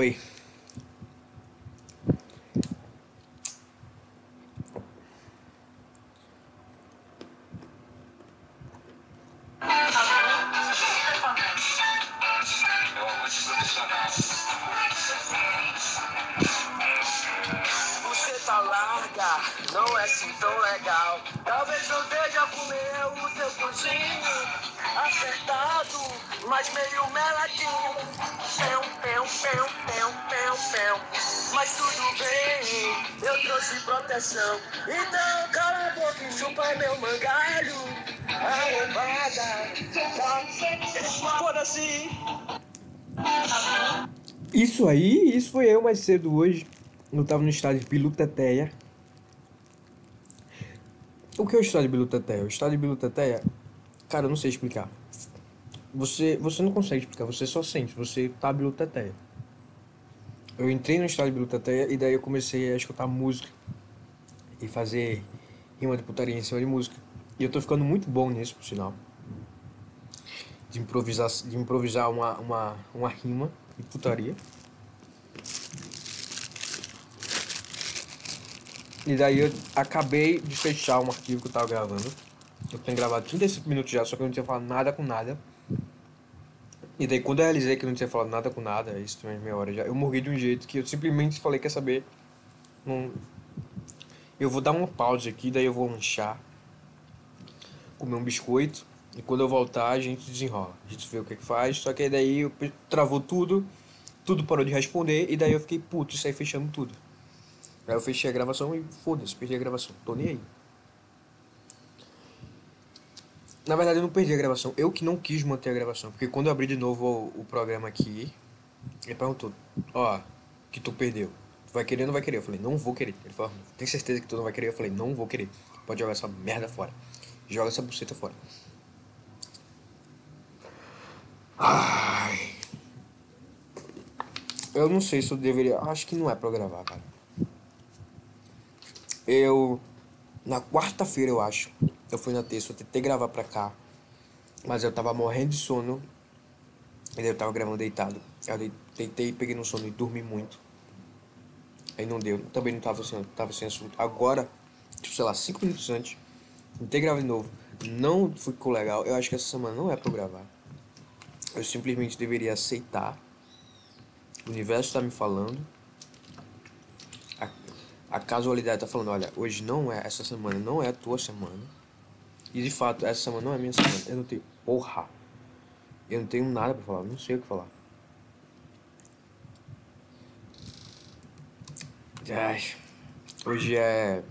Oi. Mais cedo hoje. Eu tava no estádio Biluteteia. O que é o estádio Biluteteia? O estádio Biluteteia, cara, eu não sei explicar. Você, você não consegue explicar, você só sente, você tá Biluteteia. Eu entrei no estádio Biluteteia e daí eu comecei a escutar música e fazer rima de putaria em cima de música. E eu tô ficando muito bom nisso, por sinal. De improvisar, de improvisar uma, uma, uma rima de putaria. E daí eu acabei de fechar um arquivo que eu tava gravando. Eu tenho gravado 35 minutos já, só que eu não tinha falado nada com nada. E daí quando eu realizei que eu não tinha falado nada com nada, isso também é meia hora já, eu morri de um jeito que eu simplesmente falei, quer saber? Não... Eu vou dar uma pausa aqui, daí eu vou lanchar, comer um biscoito, e quando eu voltar a gente desenrola. A gente vê o que que faz, só que daí eu travou tudo, tudo parou de responder, e daí eu fiquei puto e saí fechando tudo. Aí eu fechei a gravação e foda-se, perdi a gravação. Tô nem aí. Na verdade eu não perdi a gravação, eu que não quis manter a gravação. Porque quando eu abri de novo o, o programa aqui, ele perguntou, ó, que tu perdeu. Tu vai querer ou não vai querer? Eu falei, não vou querer. Ele falou, tem certeza que tu não vai querer? Eu falei, não vou querer. Pode jogar essa merda fora. Joga essa buceta fora. Ai. Eu não sei se eu deveria. Acho que não é pra eu gravar, cara. Eu. Na quarta-feira, eu acho. Eu fui na terça, eu tentei gravar pra cá. Mas eu tava morrendo de sono. E eu tava gravando deitado. Eu deitei, peguei no sono e dormi muito. Aí não deu. Também não tava sem, tava sem assunto. Agora, tipo, sei lá, cinco minutos antes. Tentei gravar de novo. Não ficou legal. Eu acho que essa semana não é pra eu gravar. Eu simplesmente deveria aceitar. O universo tá me falando. A, casualidade tá falando, olha, hoje não é, essa semana não é a tua semana. E de fato, essa semana não é a minha semana. Eu não tenho. Porra! Eu não tenho nada pra falar, não sei o que falar. Ai, hoje é.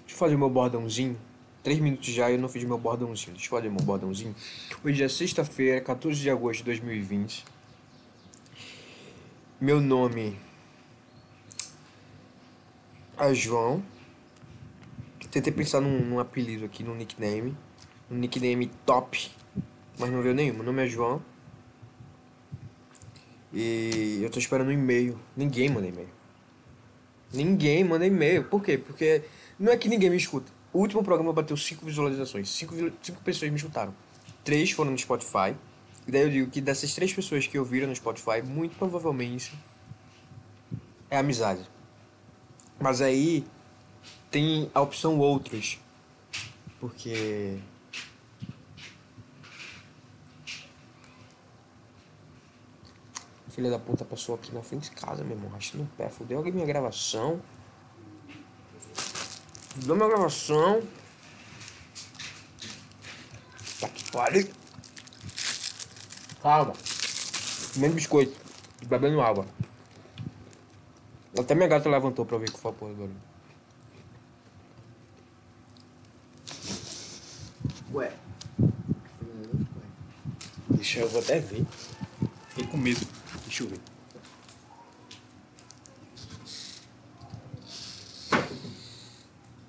Deixa eu fazer meu bordãozinho. Três minutos já eu não fiz meu bordãozinho. Deixa eu fazer meu bordãozinho. Hoje é sexta-feira, 14 de agosto de 2020. Meu nome é João. Tentei pensar num, num apelido aqui, num nickname. Um nickname top, mas não veio nenhum. Meu nome é João. E eu tô esperando um e-mail. Ninguém manda e-mail. Ninguém manda e-mail. Por quê? Porque não é que ninguém me escuta. O último programa bateu 5 visualizações. 5 cinco pessoas me escutaram. Três foram no Spotify. E daí eu digo que dessas três pessoas que ouviram no Spotify, muito provavelmente é amizade. Mas aí tem a opção outros. Porque. Filha da puta passou aqui na frente de casa, meu irmão, rachando o pé, fudeu alguém minha gravação. Fudeu minha gravação. Tá que pariu. Calma. Comendo biscoito. Bebendo água. Até minha gata levantou pra ver que foi a porra do barulho. Ué. Deixa eu vou até ver. Fiquei com medo. Deixa eu ver.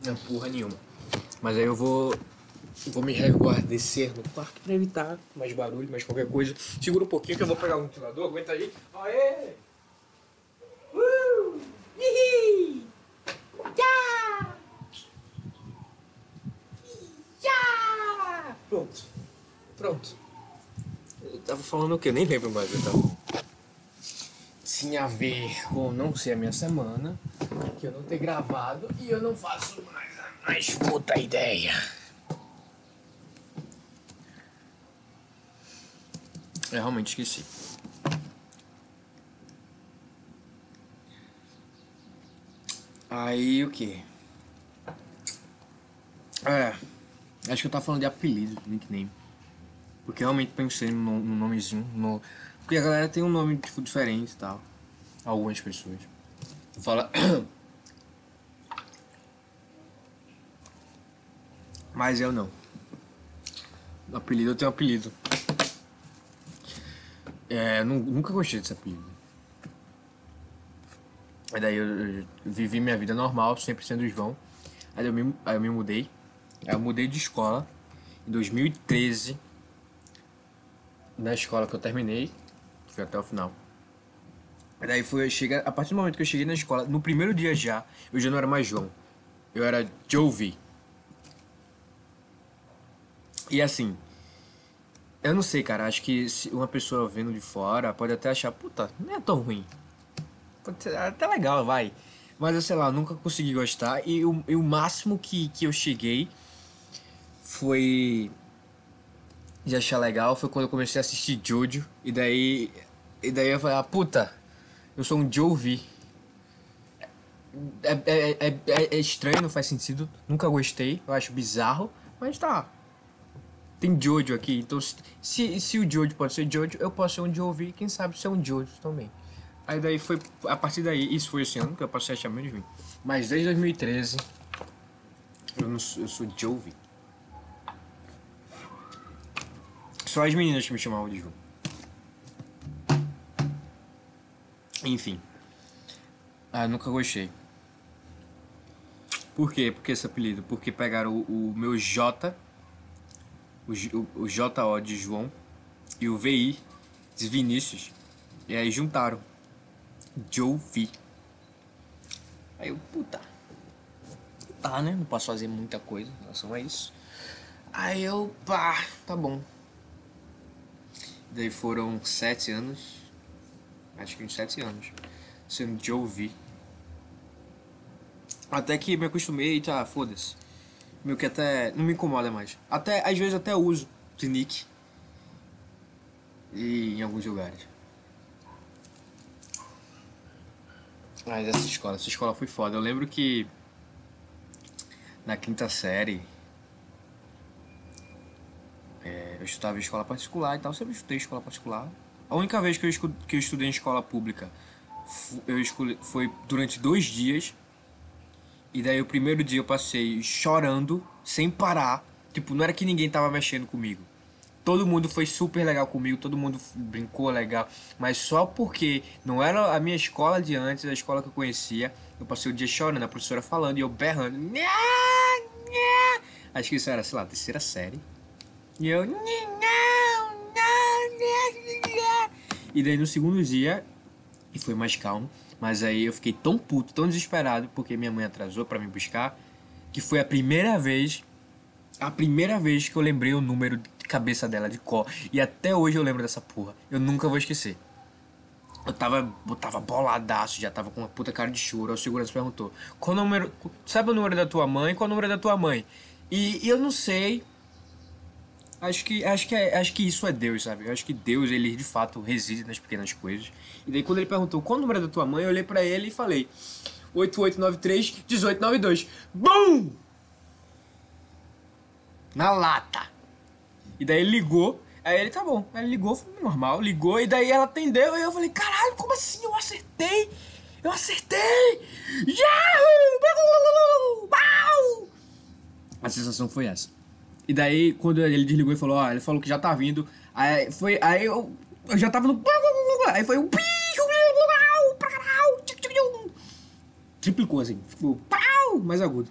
Não, porra nenhuma. Mas aí eu vou. Vou me resguardecer no quarto pra evitar mais barulho, mais qualquer coisa. Segura um pouquinho que eu vou pegar o ventilador, aguenta aí. Aê! Pronto. Pronto. Eu tava falando o que? Nem lembro mais. Eu tava... tinha a ver com não ser a minha semana, que eu não ter gravado e eu não faço mais a mais puta ideia. Eu realmente esqueci. Aí o que? É. Acho que eu tava falando de apelido, nickname. Porque realmente pensei no, no nomezinho. No... Porque a galera tem um nome tipo, diferente e tal. Algumas pessoas. Fala. Mas eu não. apelido eu tenho apelido. É, nunca gostei desse apelido. Aí daí eu, eu, vivi minha vida normal, sempre sendo João. Aí eu me, aí eu me mudei. Eu mudei de escola em 2013. Na escola que eu terminei. Fui até o final. Aí daí foi, chega, a partir do momento que eu cheguei na escola, no primeiro dia já, eu já não era mais João. Eu era Jovi. E assim, eu não sei, cara. Acho que se uma pessoa vendo de fora pode até achar, puta, não é tão ruim. Pode ser até legal, vai. Mas eu sei lá, nunca consegui gostar. E o, e o máximo que, que eu cheguei foi. De achar legal foi quando eu comecei a assistir Jojo. E daí. E daí eu falei, ah, puta, eu sou um Jovi. É, é, é, é, é estranho, não faz sentido. Nunca gostei, eu acho bizarro. Mas tá, tem Jojo aqui, então se, se o Jojo pode ser Jojo, eu posso ser um Jovi, quem sabe ser um Jojo também. Aí daí foi, a partir daí, isso foi esse ano que eu passei a chamar de mim. Mas desde 2013, eu, não, eu sou Jovi. Só as meninas que me chamavam de João. Enfim. Ah, nunca gostei. Por quê? Por que esse apelido? Porque pegaram o, o meu J o, o, o JO de João e o VI de Vinícius. E aí juntaram. Joe V. Aí eu, puta. Tá, né? Não posso fazer muita coisa em relação a isso. Aí eu, pá, tá bom. Daí foram sete anos. Acho que uns sete anos. Sendo Joe V. Até que me acostumei e tá, foda-se meio que até não me incomoda mais. Até às vezes até uso de e em alguns lugares. Mas essa escola, essa escola foi foda. Eu lembro que na quinta série é, eu estudava em escola particular e tal, sempre estudei em escola particular. A única vez que eu, que eu estudei em escola pública eu escolhi, foi durante dois dias e daí o primeiro dia eu passei chorando, sem parar. Tipo, não era que ninguém tava mexendo comigo. Todo mundo foi super legal comigo, todo mundo brincou legal. Mas só porque não era a minha escola de antes, a escola que eu conhecia, eu passei o dia chorando, a professora falando e eu berrando. Acho que isso era, sei lá, terceira série. E eu. E daí no segundo dia, e foi mais calmo, mas aí eu fiquei tão puto, tão desesperado, porque minha mãe atrasou para me buscar, que foi a primeira vez, a primeira vez que eu lembrei o número de cabeça dela de cor. E até hoje eu lembro dessa porra. Eu nunca vou esquecer. Eu tava, eu tava boladaço, já tava com uma puta cara de choro. O segurança perguntou: qual número. Sabe o número da tua mãe? Qual o número da tua mãe? E, e eu não sei, Acho que, acho, que é, acho que isso é Deus, sabe? Eu acho que Deus, ele de fato reside nas pequenas coisas. E daí quando ele perguntou qual o número da tua mãe, eu olhei para ele e falei 8893 1892. BUM! Na lata. E daí ele ligou. Aí ele, tá bom. Aí ele ligou, foi normal, ligou. E daí ela atendeu. E eu falei, caralho, como assim? Eu acertei! Eu acertei! Yahoo! A sensação foi essa. E daí, quando ele desligou e falou, ó, ele falou que já tá vindo. Aí foi. Aí eu, eu já tava no. Aí foi um. Triplicou assim. Ficou pau, mais agudo.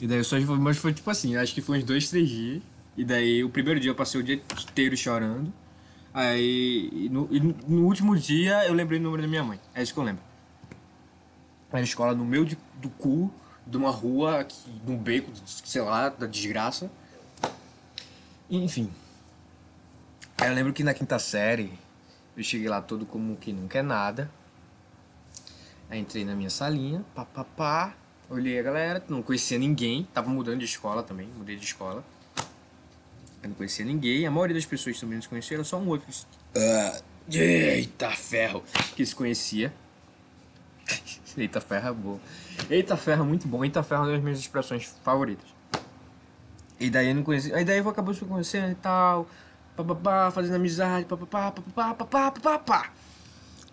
E daí só mas foi tipo assim, acho que foi uns dois, três dias. E daí o primeiro dia eu passei o dia inteiro chorando. Aí no, no último dia eu lembrei o número da minha mãe. É isso que eu lembro. Era escola no meio de, do cu de uma rua aqui, num beco, sei lá, da desgraça. Enfim. Eu lembro que na quinta série Eu cheguei lá todo como que não quer nada. Aí entrei na minha salinha, pá, pá, pá. Olhei a galera, não conhecia ninguém. Tava mudando de escola também, mudei de escola. Eu não conhecia ninguém. A maioria das pessoas também não se conheceram, só um outro. que Ah, eita ferro! Que se conhecia. Eita ferro é bom. Eita ferro é muito bom. Eita ferro é uma das minhas expressões favoritas. E daí eu não conhecia. Aí daí eu acabou se conhecendo e tal. Fazendo amizade.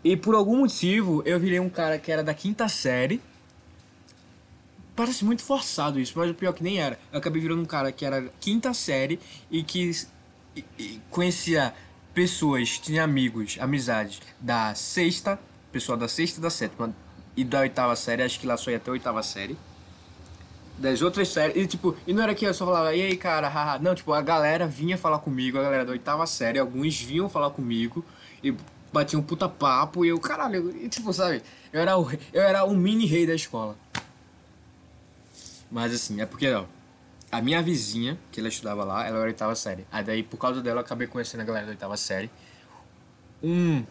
E por algum motivo eu virei um cara que era da quinta série. Parece muito forçado isso, mas o pior que nem era. Eu acabei virando um cara que era quinta série e que e- e conhecia pessoas, tinha amigos, amizades da sexta, pessoal da sexta e da sétima e da oitava série, acho que lá só ia até a oitava série. Das outras séries, e tipo, e não era que eu só falava, e aí cara, haha. Não, tipo, a galera vinha falar comigo, a galera da oitava série, alguns vinham falar comigo e batiam um puta papo e eu, caralho, e tipo, sabe, eu era o, eu era o mini rei da escola. Mas assim, é porque, ó, a minha vizinha, que ela estudava lá, ela era oitava série. Aí daí, por causa dela, eu acabei conhecendo a galera da oitava série. Um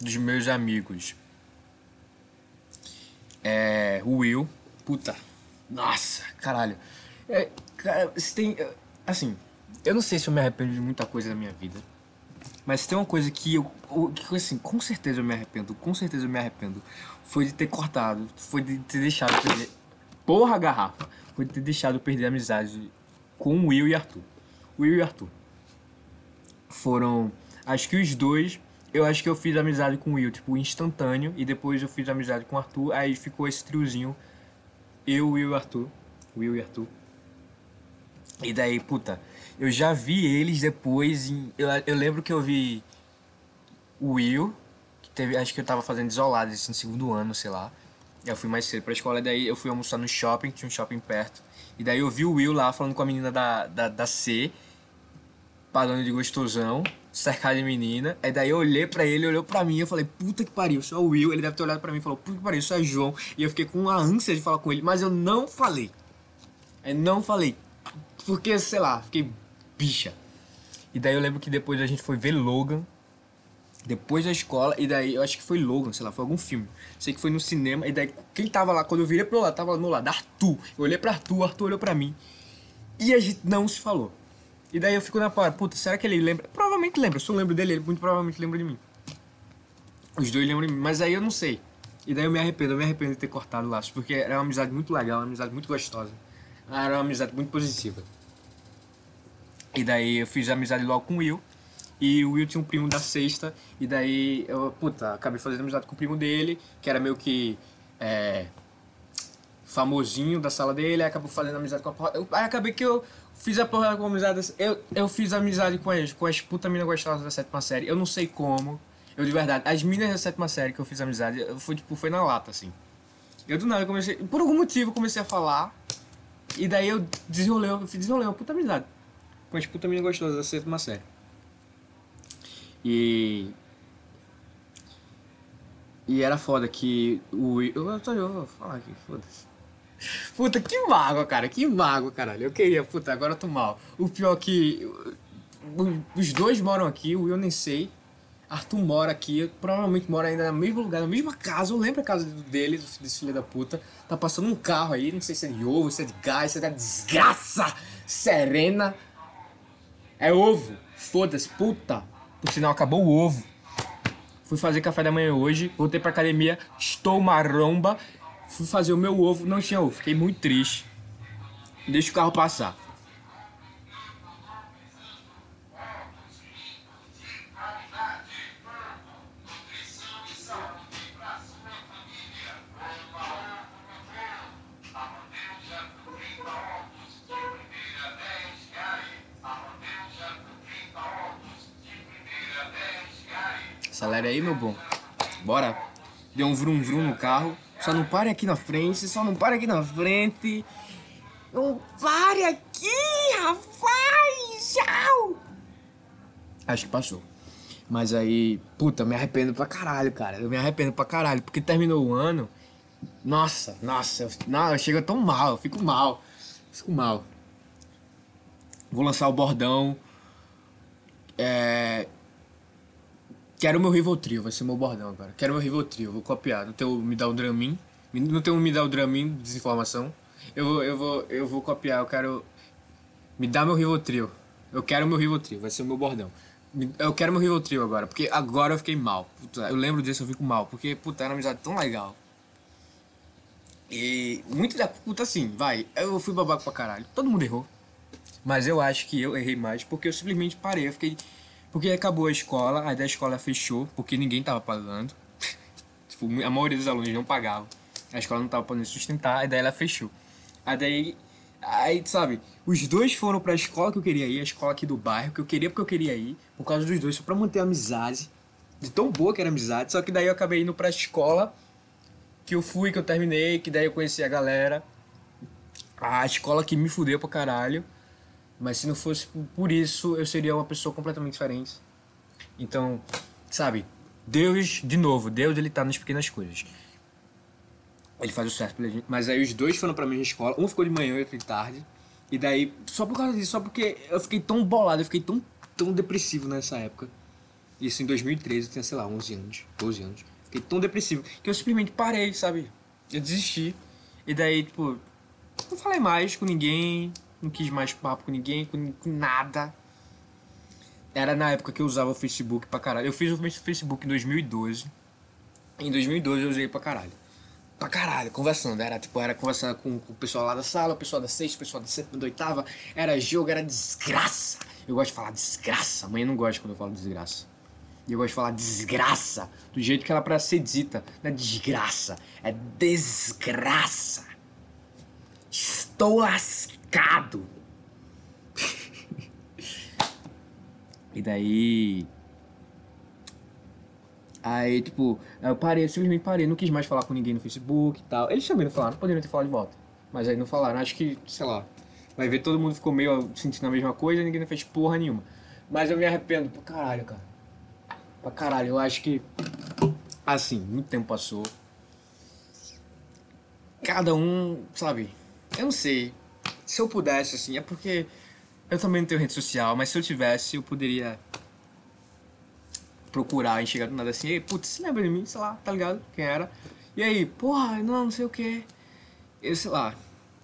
dos meus amigos é o Will. Puta, nossa, caralho. É, cara, se tem. Assim, eu não sei se eu me arrependo de muita coisa na minha vida. Mas se tem uma coisa que eu, que assim, com certeza eu me arrependo, com certeza eu me arrependo, foi de ter cortado, foi de ter deixado perder. Porra, garrafa! Foi de ter deixado perder a amizade com o Will e Arthur. Will e Arthur. Foram. Acho que os dois. Eu acho que eu fiz amizade com o Will, tipo, instantâneo. E depois eu fiz amizade com o Arthur. Aí ficou esse triozinho. Eu, Will e Arthur. Will e Arthur. E daí, puta, eu já vi eles depois em. Eu, eu lembro que eu vi o Will, que teve. Acho que eu tava fazendo isolado esse no segundo ano, sei lá. Eu fui mais cedo pra escola, e daí eu fui almoçar no shopping, tinha um shopping perto. E daí eu vi o Will lá falando com a menina da, da, da C, pagando de gostosão, cercado de menina. Aí daí eu olhei pra ele, olhou pra mim, eu falei, puta que pariu, só o Will. Ele deve ter olhado pra mim e falou, puta que pariu, isso é João. E eu fiquei com uma ânsia de falar com ele, mas eu não falei. Eu não falei. Porque, sei lá, fiquei bicha. E daí eu lembro que depois a gente foi ver Logan. Depois da escola, e daí eu acho que foi Logan, sei lá, foi algum filme. Sei que foi no cinema, e daí quem tava lá, quando eu virei pro lado, tava no lado, Arthur. Eu olhei pra Arthur, Arthur olhou pra mim. E a gente não se falou. E daí eu fico na parada, puta, será que ele lembra? Provavelmente lembra, se eu lembro dele, ele muito provavelmente lembra de mim. Os dois lembram de mim, mas aí eu não sei. E daí eu me arrependo, eu me arrependo de ter cortado o laço, porque era uma amizade muito legal, uma amizade muito gostosa. Era uma amizade muito positiva. E daí eu fiz amizade logo com o Will. E o Will tinha um primo da sexta. E daí eu, puta, acabei fazendo amizade com o primo dele, que era meio que. É, famosinho da sala dele, acabou fazendo amizade com a porra. eu- Aí acabei que eu fiz a porra com amizade. Eu, eu fiz amizade com as, com as puta mina gostosas da sétima série. Eu não sei como. Eu de verdade, as minas da sétima série que eu fiz amizade, eu- foi tipo, foi na lata, assim. Eu do nada eu comecei. Por algum motivo eu comecei a falar. E daí eu desenrolei, eu desenrolei uma puta amizade. Com as puta mina gostosas da sétima série. E. E era foda que o. Eu, eu, eu vou falar aqui, foda-se. Puta, que mágoa, cara, que mágoa, caralho. Eu queria, puta, agora eu tô mal. O pior é que. Os dois moram aqui, o Will nem sei. Arthur mora aqui, provavelmente mora ainda no mesmo lugar, na mesma casa. Eu lembro a casa dele, desse filho da puta. Tá passando um carro aí, não sei se é de ovo, se é de gás, se é da desgraça. Serena. É ovo. Foda-se, puta. Por sinal, acabou o ovo. Fui fazer café da manhã hoje, voltei pra academia, estou maromba. Fui fazer o meu ovo, não tinha ovo, fiquei muito triste. Deixa o carro passar. Acelera aí, meu bom. Bora. Deu um vrum vrum no carro. Só não pare aqui na frente, só não pare aqui na frente. Não pare aqui, rapaz! Tchau! Acho que passou. Mas aí, puta, me arrependo pra caralho, cara. Eu me arrependo pra caralho, porque terminou o ano. Nossa, nossa, eu, não, eu chego tão mal, eu fico mal. Fico mal. Vou lançar o bordão. É, Quero meu Rivotril, vai ser meu bordão agora. Quero meu Rivotril, vou copiar. Não tem o me dá o Dramin. Não tem o me dá o Dramin, desinformação. Eu vou, eu vou, eu vou copiar, eu quero. Me dá meu Rivotril. Eu quero meu Rivotril, vai ser o meu bordão. Eu quero meu Rivotril agora, porque agora eu fiquei mal. Puta, eu lembro disso, eu fico mal, porque, puta, era uma amizade tão legal. E muito da puta assim, vai. Eu fui babaca pra caralho. Todo mundo errou. Mas eu acho que eu errei mais porque eu simplesmente parei. Eu fiquei. Porque acabou a escola, aí da escola fechou, porque ninguém tava pagando. tipo, a maioria dos alunos não pagavam. A escola não tava podendo sustentar, aí daí ela fechou. Aí daí. Aí, sabe, os dois foram pra escola que eu queria ir, a escola aqui do bairro, que eu queria porque eu queria ir, por causa dos dois, só pra manter a amizade. De tão boa que era a amizade, só que daí eu acabei indo pra escola que eu fui, que eu terminei, que daí eu conheci a galera. A escola que me fudeu pra caralho. Mas se não fosse por isso, eu seria uma pessoa completamente diferente. Então, sabe, Deus, de novo, Deus ele tá nas pequenas coisas. Ele faz o certo pela gente. Mas aí os dois foram pra mesma escola. Um ficou de manhã e outro de tarde. E daí, só por causa disso, só porque eu fiquei tão bolado, eu fiquei tão, tão depressivo nessa época. Isso em 2013, eu tinha, sei lá, 11 anos, 12 anos. Fiquei tão depressivo que eu simplesmente parei, sabe? Eu desisti. E daí, tipo, não falei mais com ninguém, não quis mais papo com ninguém, com, com nada. Era na época que eu usava o Facebook pra caralho. Eu fiz o Facebook em 2012. Em 2012 eu usei pra caralho. Pra caralho, conversando. Era tipo, era conversando com, com o pessoal lá da sala, o pessoal da sexta, o pessoal da sétima, da oitava. Era jogo, era desgraça. Eu gosto de falar desgraça. A mãe não gosta quando eu falo desgraça. E eu gosto de falar desgraça do jeito que ela pra ser dita. Não é desgraça, é desgraça. Estou lascado. E daí. Aí, tipo, eu parei, eu simplesmente parei, não quis mais falar com ninguém no Facebook e tal. Eles também não falaram, poderiam ter falado de volta. Mas aí não falaram, acho que, sei lá. Vai ver, todo mundo ficou meio sentindo a mesma coisa e ninguém não fez porra nenhuma. Mas eu me arrependo pra caralho, cara. Pra caralho, eu acho que. Assim, muito tempo passou. Cada um, sabe? Eu não sei. Se eu pudesse, assim, é porque eu também não tenho rede social, mas se eu tivesse, eu poderia procurar e chegar do nada assim, ei, putz, se lembra de mim, sei lá, tá ligado? Quem era? E aí, porra, não, não sei o que. Eu sei lá.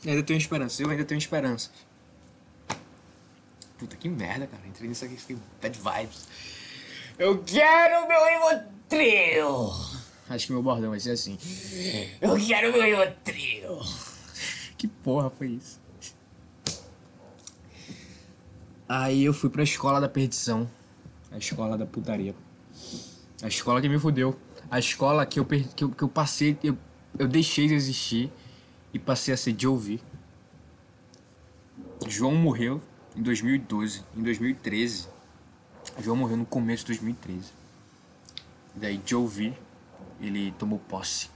Ainda tenho esperança, eu ainda tenho esperança. Puta que merda, cara. Entrei nisso aqui, fiquei bad vibes. Eu quero meu Rivotril! Acho que meu bordão vai ser assim. Eu quero meu Rivotril! Que porra foi isso? Aí eu fui pra escola da perdição. A escola da putaria. A escola que me fudeu. A escola que eu, per- que eu, que eu passei, eu, eu deixei de existir e passei a ser de ouvir. João morreu em 2012. Em 2013. João morreu no começo de 2013. Daí Joe V, ele tomou posse.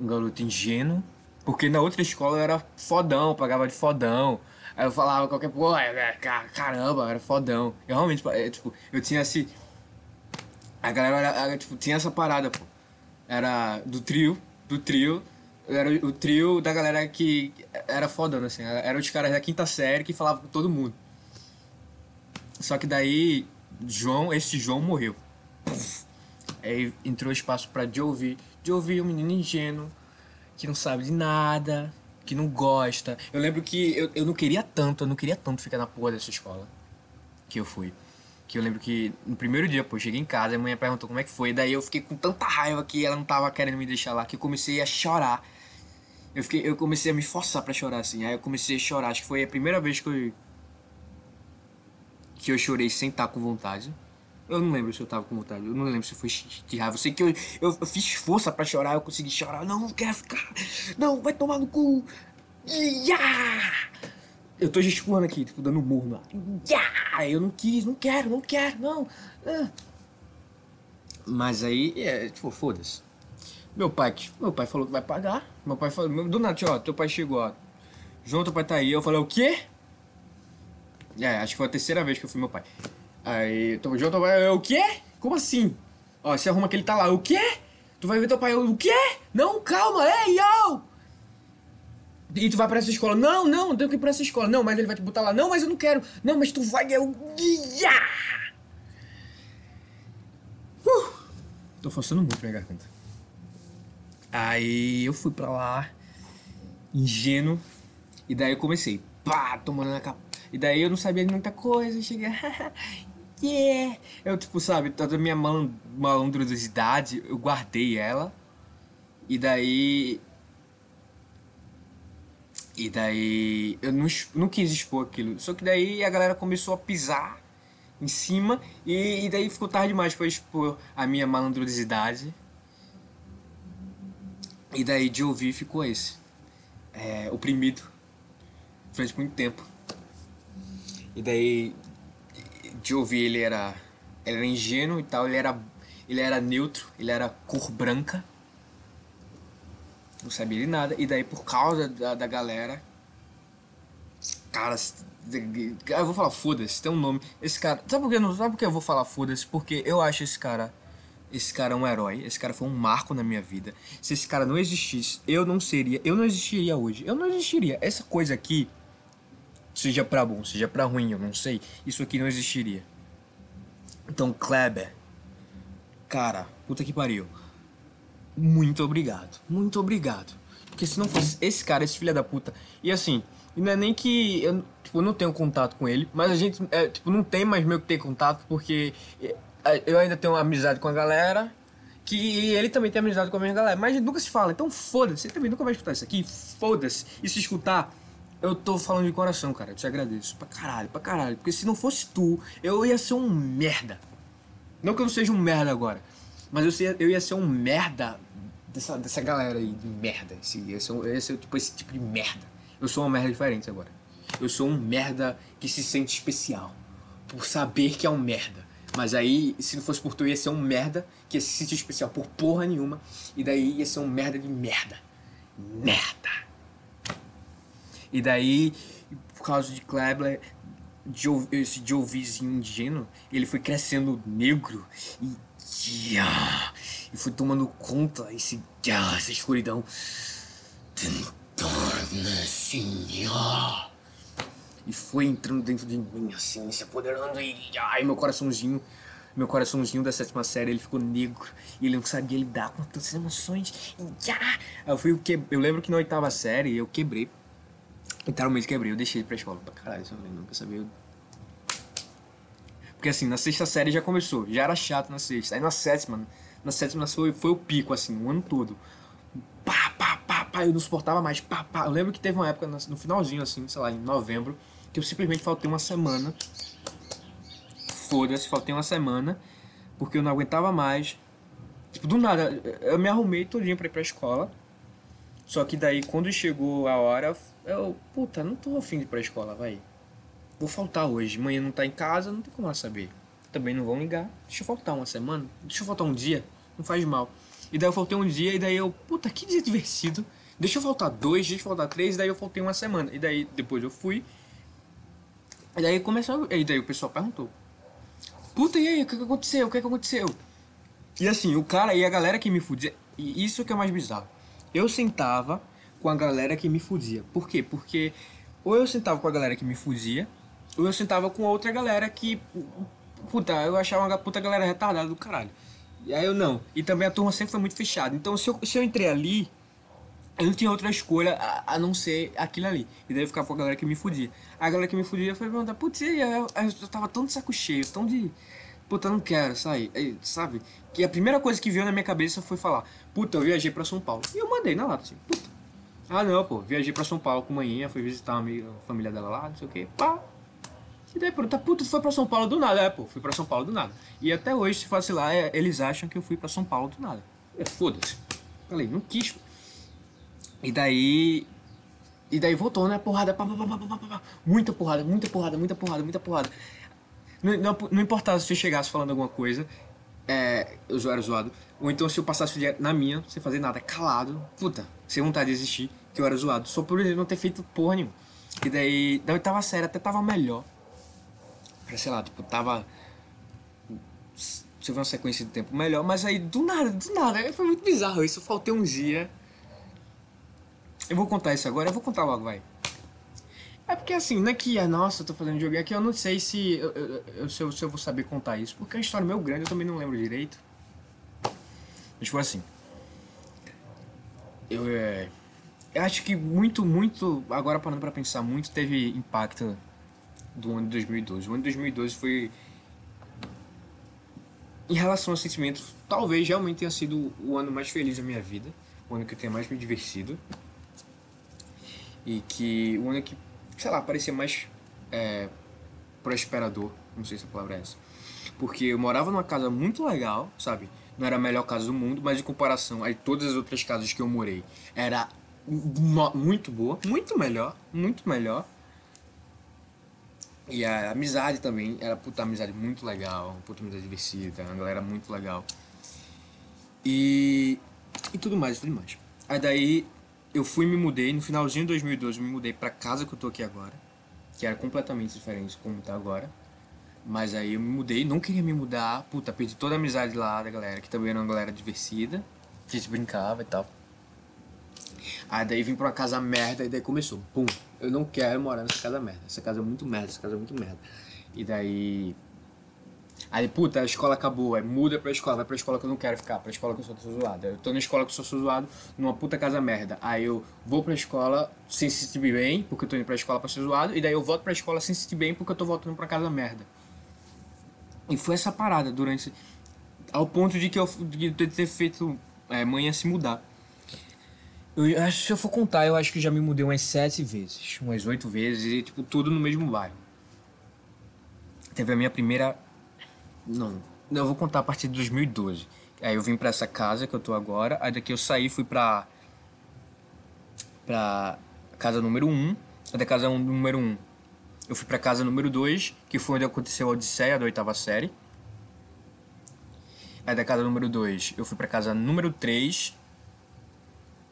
Um garoto ingênuo. Porque na outra escola eu era fodão, pagava de fodão. Aí eu falava qualquer porra, é, ca- caramba, era fodão. Eu realmente, é, tipo, eu tinha esse. A galera era, era, tipo, tinha essa parada, pô. Era do trio, do trio. Era o trio da galera que era fodão, assim. Era, os caras da quinta série que falavam com todo mundo. Só que daí, João, esse João morreu. Aí entrou espaço pra Jovi. Jovi é um menino ingênuo, que não sabe de nada, que não gosta. Eu lembro que eu, eu não queria tanto, eu não queria tanto ficar na porra dessa escola que eu fui. Que eu lembro que no primeiro dia, pô, eu cheguei em casa, a mãe perguntou como é que foi. Daí eu fiquei com tanta raiva que ela não tava querendo me deixar lá, que eu comecei a chorar. Eu, fiquei, eu comecei a me forçar pra chorar, assim. Aí eu comecei a chorar. Acho que foi a primeira vez que eu, que eu chorei sem estar com vontade. Eu não lembro se eu tava com vontade. Eu não lembro se foi de raiva. Eu sei que eu, eu, eu fiz força pra chorar, eu consegui chorar. Não, não quero ficar. Não, vai tomar no cu. Ya! Eu tô gesticulando aqui, tipo, dando murro lá. Ya! Eu não quis, não quero, não quero, não. Ah. Mas aí, é, tipo, foda-se. Meu pai, meu pai falou que vai pagar. Meu pai falou, do nada, ó, teu pai chegou, ó. João, teu pai tá aí. Eu falei, o quê? É, acho que foi a terceira vez que eu fui meu pai. Aí, teu pai, eu, o quê? Como assim? Ó, você arruma que ele tá lá, o quê? Tu vai ver teu pai, o quê? Não, calma, ei, yo! E tu vai pra essa escola. Não, não, eu tenho que ir pra essa escola. Não, mas ele vai te botar lá. Não, mas eu não quero. Não, mas tu vai. Eu... Ya! Tô forçando muito minha garganta. Aí eu fui pra lá, ingênuo, e daí eu comecei, pá, tomando na capa. E daí eu não sabia de muita coisa, cheguei, yeah. Eu, tipo, sabe, toda a minha malan- malandrosidade, eu guardei ela. E daí. E daí. Eu não, não quis expor aquilo. Só que daí a galera começou a pisar em cima. E, e daí ficou tarde demais pra expor a minha malandrosidade. E daí de ouvir ficou esse. É, oprimido. Durante muito tempo. E daí de ouvir ele era. Ele era ingênuo e tal, ele era. Ele era neutro, ele era cor branca. Não sabia de nada. E daí por causa da, da galera. Cara, eu vou falar foda-se, tem um nome. Esse cara. Sabe por que, não- sabe por que eu vou falar foda-se? Porque eu acho esse cara. Esse cara é um herói. Esse cara foi um marco na minha vida. Se esse cara não existisse, eu não seria. Eu não existiria hoje. Eu não existiria. Essa coisa aqui. Seja pra bom, seja pra ruim, eu não sei. Isso aqui não existiria. Então, Kleber. Cara, puta que pariu. Muito obrigado. Muito obrigado. Porque se não fosse esse cara, esse filho da puta. E assim, não é nem que eu tipo, não tenho contato com ele, mas a gente é, tipo, não tem mais meio que ter contato, porque é, eu ainda tenho amizade com a galera. Que ele também tem amizade com a minha galera. Mas nunca se fala. Então foda-se. Ele também nunca vai escutar isso aqui. Foda-se. E se escutar, eu tô falando de coração, cara. Eu te agradeço. Pra caralho, pra caralho. Porque se não fosse tu, eu ia ser um merda. Não que eu seja um merda agora, mas eu, sei- eu ia ser um merda dessa, dessa galera aí, de merda. Esse, eu, ia ser, eu ia ser tipo esse tipo de merda. Eu sou uma merda diferente agora. Eu sou um merda que se sente especial. Por saber que é um merda. Mas aí, se não fosse por tu, ia ser um merda que ia se sentir especial por porra nenhuma. E daí ia ser um merda de merda. Merda. E daí, por causa de Kleber, ou- esse de ouvizinho ingênuo, ele foi crescendo negro e, ah, e foi tomando conta esse, ah, essa escuridão. Torna-se assim. E foi entrando dentro de mim, assim, se apoderando e ai, meu coraçãozinho, meu coraçãozinho da sétima série, ele ficou negro e ele não sabia lidar com tantas emoções. E, ah, eu fui o que eu lembro que na oitava série eu quebrei Literalmente quebrei, eu deixei pra escola pra caralho, só falei, não quer saber. eu- Porque assim, na sexta série já começou, já era chato na sexta. Aí na sétima, na sétima foi, foi o pico, assim, o ano todo. Pá, pá, pá, pá, eu não suportava mais, pá, pá. Eu lembro que teve uma época no finalzinho, assim, sei lá, em novembro, que eu simplesmente faltei uma semana. Foda-se, faltei uma semana, porque eu não aguentava mais. Tipo, do nada, eu me arrumei todinho pra ir pra escola. Só que daí, quando chegou a hora, eu, puta, não tô afim de ir pra escola, vai. Vou faltar hoje. Manhã não tá em casa, não tem como ela saber. Também não vão ligar. Deixa eu faltar uma semana. Deixa eu faltar um dia. Não faz mal. E daí eu faltei um dia, e daí eu, puta, que dia divertido. Deixa eu faltar dois, deixa eu faltar três, e daí eu faltei uma semana. E daí depois eu fui. E daí começou. E daí o pessoal perguntou. Puta, e aí, o que, que aconteceu? O que, que aconteceu? E assim, o cara e a galera que me fudia. E isso que é mais bizarro. Eu sentava com a galera que me fudia. Por quê? Porque ou eu sentava com a galera que me fudia, ou eu sentava com outra galera que. Puta, eu achava uma puta galera retardada do caralho. E aí eu não. E também a turma sempre foi muito fechada. Então se eu, se eu entrei ali, eu não tinha outra escolha a, a não ser aquilo ali. E daí eu ficava com a galera que me fudia. A galera que me fudia foi perguntar, putz, e aí? eu, eu tava tão de saco cheio, tão de. Puta, eu não quero sair. Sabe? Que a primeira coisa que veio na minha cabeça foi falar, puta, eu viajei pra São Paulo. E eu mandei na lata, assim, puta. Ah não, pô, viajei pra São Paulo com manhã, fui visitar a família dela lá, não sei o que, pá. E daí pergunta, puta, tu foi pra São Paulo do nada? É, pô, fui pra São Paulo do nada. E até hoje, se fosse lá, é, eles acham que eu fui pra São Paulo do nada. É, foda-se. Falei, não quis. E daí. E daí voltou, né? Porrada, pá, pá, pá, pá, pá, pá, pá. muita porrada, muita porrada, muita porrada, muita porrada. Não, não, não importava se eu chegasse falando alguma coisa, é, eu era zoado. Ou então se eu passasse o dia na minha, sem fazer nada, calado, puta, sem vontade de existir, que eu era zoado. Só por ele não ter feito porra nenhuma. E daí, da oitava série até tava melhor. Sei lá, tipo, tava. Ver uma sequência de tempo melhor, mas aí do nada, do nada, foi muito bizarro isso. Eu faltei um dia. Eu vou contar isso agora, eu vou contar logo, vai. É porque assim, não é que, ah, nossa, eu tô fazendo jogo, é que eu não sei se eu, eu- se, eu, se eu vou saber contar isso, porque é uma história meio grande, eu também não lembro direito. Mas, tipo assim. Eu, é, eu acho que muito, muito. Agora parando pra pensar, muito teve impacto do ano de 2012. O ano de 2012 foi. Em relação aos sentimentos, talvez realmente tenha sido o ano mais feliz da minha vida. O ano que eu tenha mais me divertido. E que. O ano que, sei lá, parecia mais. É, prosperador. Não sei se a palavra é essa. Porque eu morava numa casa muito legal, sabe? Não era a melhor casa do mundo, mas em comparação a todas as outras casas que eu morei, era muito boa, muito melhor, muito melhor. E a amizade também, era puta amizade muito legal, puta amizade divertida, uma galera muito legal. E. E tudo mais, tudo mais. Aí daí eu fui me mudei, no finalzinho de 2012 eu me mudei pra casa que eu tô aqui agora, que era completamente diferente como tá agora. Mas aí eu me mudei, não queria me mudar, puta, perdi toda a amizade lá da galera, que também era uma galera divertida, que a gente brincava e tal. Aí daí vim pra uma casa merda e daí começou, pum, eu não quero morar nessa casa merda, essa casa é muito merda, essa casa é muito merda. E daí. Aí, puta, a escola acabou, aí muda pra escola, vai pra escola que eu não quero ficar, pra escola que eu sou zoado. Eu tô na escola que eu sou zoado, numa puta casa merda. Aí eu vou pra escola sem se sentir bem, porque eu tô indo pra escola pra ser zoado, e daí eu volto pra escola sem se sentir bem, porque eu tô voltando pra casa merda. E foi essa parada durante. Ao ponto de que eu de ter feito é, manhã se mudar. Eu acho se eu for contar, eu acho que já me mudei umas sete vezes, umas oito vezes, e tipo, tudo no mesmo bairro. Teve a minha primeira. Não, eu vou contar a partir de 2012. Aí eu vim pra essa casa que eu tô agora, aí daqui eu saí fui pra. pra casa número 1. Um, aí da casa número 1 um, eu fui pra casa número 2, que foi onde aconteceu a Odisseia da oitava série. Aí da casa número 2, eu fui pra casa número 3.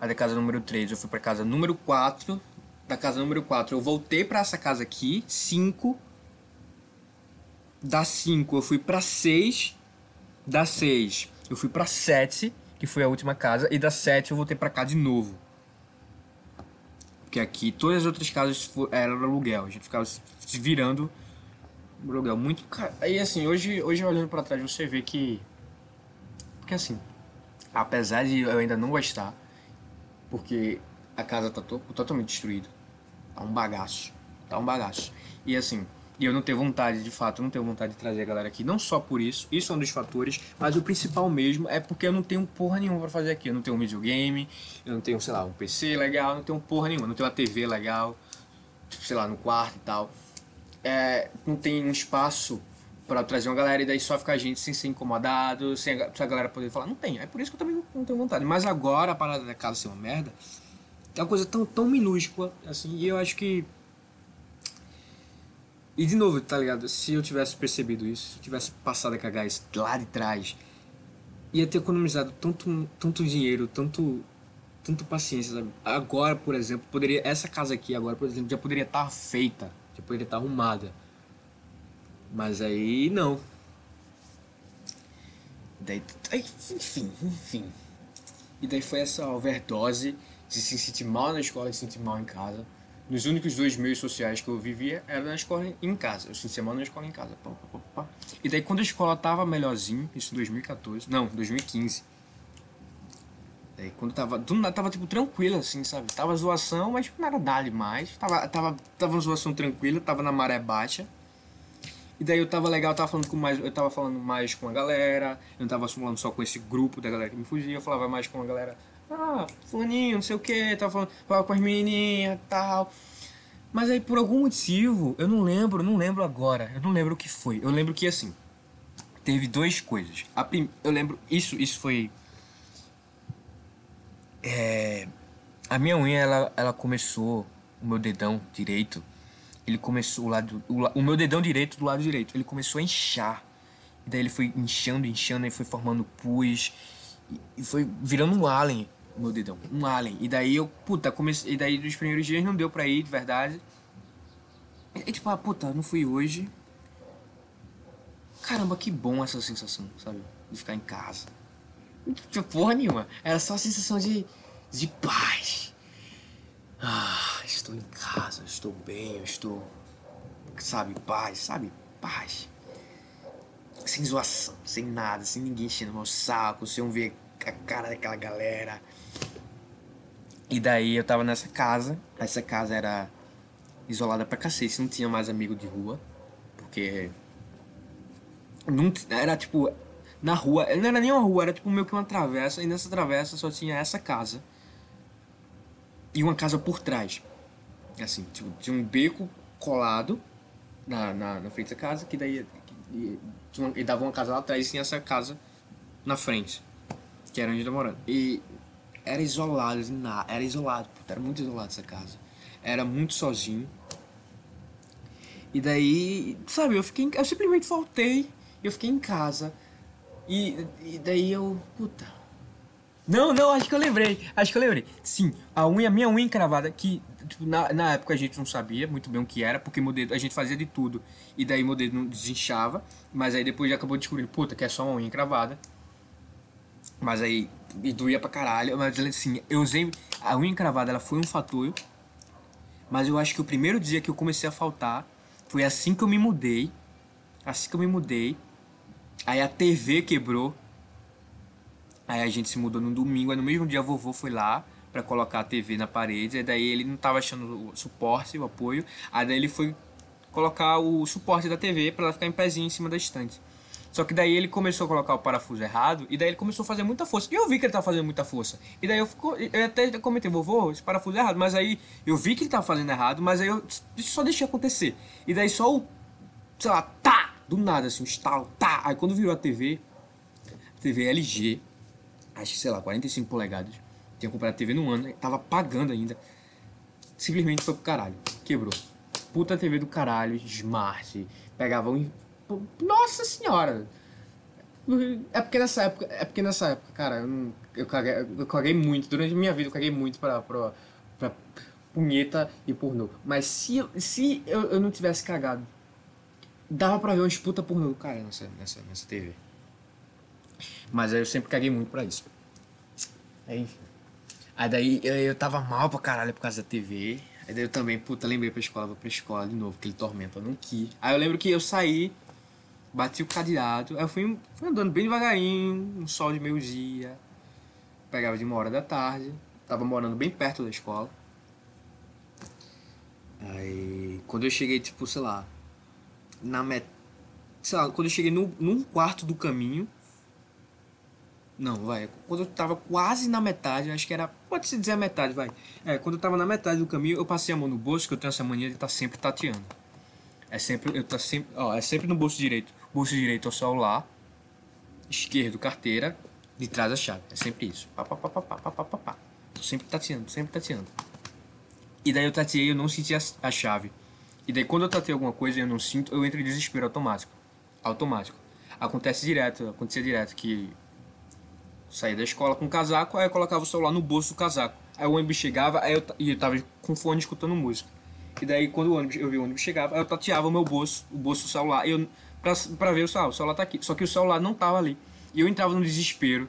Aí da casa número 3, eu fui pra casa número 4. Da casa número 4, eu voltei pra essa casa aqui, 5. Da 5, eu fui pra 6. Da 6, eu fui pra 7, que foi a última casa. E da 7, eu voltei pra cá de novo. Porque aqui todas as outras casas eram aluguel, a gente ficava se virando aluguel. Muito caro. Aí assim, hoje, hoje olhando para trás você vê que. Porque assim, apesar de eu ainda não gostar, porque a casa tá to totalmente destruída. Tá um bagaço. Tá um bagaço. E assim, e eu não tenho vontade, de fato, não tenho vontade de trazer a galera aqui, não só por isso, isso é um dos fatores, mas o principal mesmo é porque eu não tenho porra nenhuma para fazer aqui. Eu não tenho um videogame, eu não tenho, sei lá, um PC legal, não tenho porra nenhuma, não tenho uma TV legal, sei lá, no quarto e tal. É, não tem um espaço para trazer uma galera e daí só ficar a gente sem ser incomodado, sem a, galera poder falar. Não tem. É por isso que eu também não, não tenho vontade. Mas agora a parada da casa ser uma merda é uma coisa tão, tão minúscula, assim, e eu acho que e de novo, tá ligado? Se eu tivesse percebido isso, se eu tivesse passado a cagar isso lá de trás, ia ter economizado tanto, tanto dinheiro, tanto, tanto paciência, sabe? Agora, por exemplo, poderia essa casa aqui agora, por exemplo, já poderia estar tá feita, já poderia estar tá arrumada. Mas aí não. Daí, enfim, enfim. E daí foi essa overdose de se sentir mal na escola e se sentir mal em casa. Nos únicos dois meios sociais que eu vivia era na escola e em casa. Eu de semana na escola em casa. Pá, pá, pá, e daí quando a escola tava melhorzinho, isso em 2014, não, 2015. Daí quando tava, tudo tava tipo tranquilo assim, sabe? Tava zoação, mas não era nada demais. Tava, tava, tava zoação tranquila, tava na maré baixa. E daí eu tava legal, eu tava falando com mais, eu tava falando mais com a galera, eu não tava falando só com esse grupo da galera que me fugia, eu falava mais com a galera ah, fulaninho, não sei o que, tava falando, falava com as menininhas tal. Mas aí por algum motivo, eu não lembro, não lembro agora, eu não lembro o que foi. Eu lembro que assim, teve duas coisas. A prim... Eu lembro, isso, isso foi. É... A minha unha, ela, ela começou, o meu dedão direito, ele começou o lado. O, o meu dedão direito do lado direito, ele começou a inchar. E daí ele foi inchando, inchando, e foi formando pus. E, e foi virando um alien meu dedão, um alien. E daí eu, puta, comecei. E daí dos primeiros dias não deu pra ir, de verdade. E tipo, ah, puta, não fui hoje. Caramba, que bom essa sensação, sabe? De ficar em casa. Não tinha porra nenhuma. Era só a sensação de. de paz. Ah, estou em casa, estou bem, eu estou. Sabe, paz, sabe? Paz. Sem zoação, sem nada, sem ninguém enchendo meu saco, sem um ver a cara daquela galera. E daí eu tava nessa casa. Essa casa era isolada pra cacete, não tinha mais amigo de rua. Porque. Não, era tipo. Na rua, não era nem uma rua, era tipo meio que uma travessa. E nessa travessa só tinha essa casa. E uma casa por trás. Assim, tipo, tinha um beco colado na, na, na frente da casa, que daí e, e dava uma casa lá atrás e tinha essa casa na frente, que era onde eu morando. E era isolado, era isolado, puta, era muito isolado essa casa. Era muito sozinho. E daí, sabe, eu fiquei, eu simplesmente faltei, eu fiquei em casa. E, e daí eu, puta, não, não, acho que eu lembrei. Acho que eu lembrei. Sim, a unha, minha unha encravada, que tipo, na, na época a gente não sabia muito bem o que era, porque meu dedo, a gente fazia de tudo. E daí meu dedo não desinchava. Mas aí depois já acabou descobrindo, puta, que é só uma unha encravada. Mas aí, e doía pra caralho. Mas assim, eu usei. A unha encravada, ela foi um fator. Mas eu acho que o primeiro dia que eu comecei a faltar foi assim que eu me mudei. Assim que eu me mudei. Aí a TV quebrou. Aí a gente se mudou no domingo, aí no mesmo dia a vovô foi lá pra colocar a TV na parede, e daí ele não tava achando o suporte, o apoio, aí daí ele foi colocar o suporte da TV pra ela ficar em pezinho em cima da estante. Só que daí ele começou a colocar o parafuso errado, e daí ele começou a fazer muita força. E eu vi que ele tava fazendo muita força. E daí eu, fico, eu até comentei, vovô, esse parafuso é errado, mas aí eu vi que ele tava fazendo errado, mas aí eu só deixei acontecer. E daí só o, sei lá, tá, do nada assim, um estalo, tá. Aí quando virou a TV, TV LG, acho que sei lá, 45 polegadas. Tinha comprado TV no ano, tava pagando ainda. Simplesmente foi pro caralho. Quebrou. Puta TV do caralho, smart. Pegava um. Nossa senhora! É porque nessa época, é porque nessa época, cara, eu, não, eu, caguei, eu caguei muito. Durante a minha vida eu caguei muito pra, pra, pra punheta e pornô. Mas se, se eu, eu não tivesse cagado, dava pra ver uma disputa pornô cara nessa, nessa, nessa TV. Mas aí eu sempre caguei muito pra isso. Aí, enfim. Aí daí eu, eu tava mal pra caralho por causa da TV. Aí daí eu também, puta, lembrei pra escola, vou pra escola de novo, aquele tormento, eu não quis. Aí eu lembro que eu saí, bati o cadeado, aí eu fui, fui andando bem devagarinho, um sol de meio-dia. Pegava de uma hora da tarde, tava morando bem perto da escola. Aí quando eu cheguei, tipo, sei lá, na met... sei lá, quando eu cheguei no, num quarto do caminho, não, vai. Quando eu tava quase na metade, acho que era. Pode-se dizer a metade, vai. É, quando eu tava na metade do caminho, eu passei a mão no bolso, que eu tenho essa mania de estar tá sempre tateando. É sempre. Eu tá sempre. Ó, é sempre no bolso direito. Bolso direito é o celular. Esquerdo, carteira. De trás a chave. É sempre isso. Pá, pá, pá, pá, pá, pá, pá, pá. Tô sempre tateando, sempre tateando. E daí eu tateei e eu não senti a, a chave. E daí quando eu tateio alguma coisa e eu não sinto, eu entro em desespero automático. Automático. Acontece direto, acontecia direto que saía da escola com casaco, aí eu colocava o celular no bolso do casaco. Aí o ônibus chegava, aí eu, e eu tava com fone escutando música. E daí quando o ônibus, eu vi o ônibus chegava, aí eu tateava o meu bolso, o bolso do celular, eu, pra, pra ver o celular, o celular tá aqui. Só que o celular não tava ali. E eu entrava no desespero.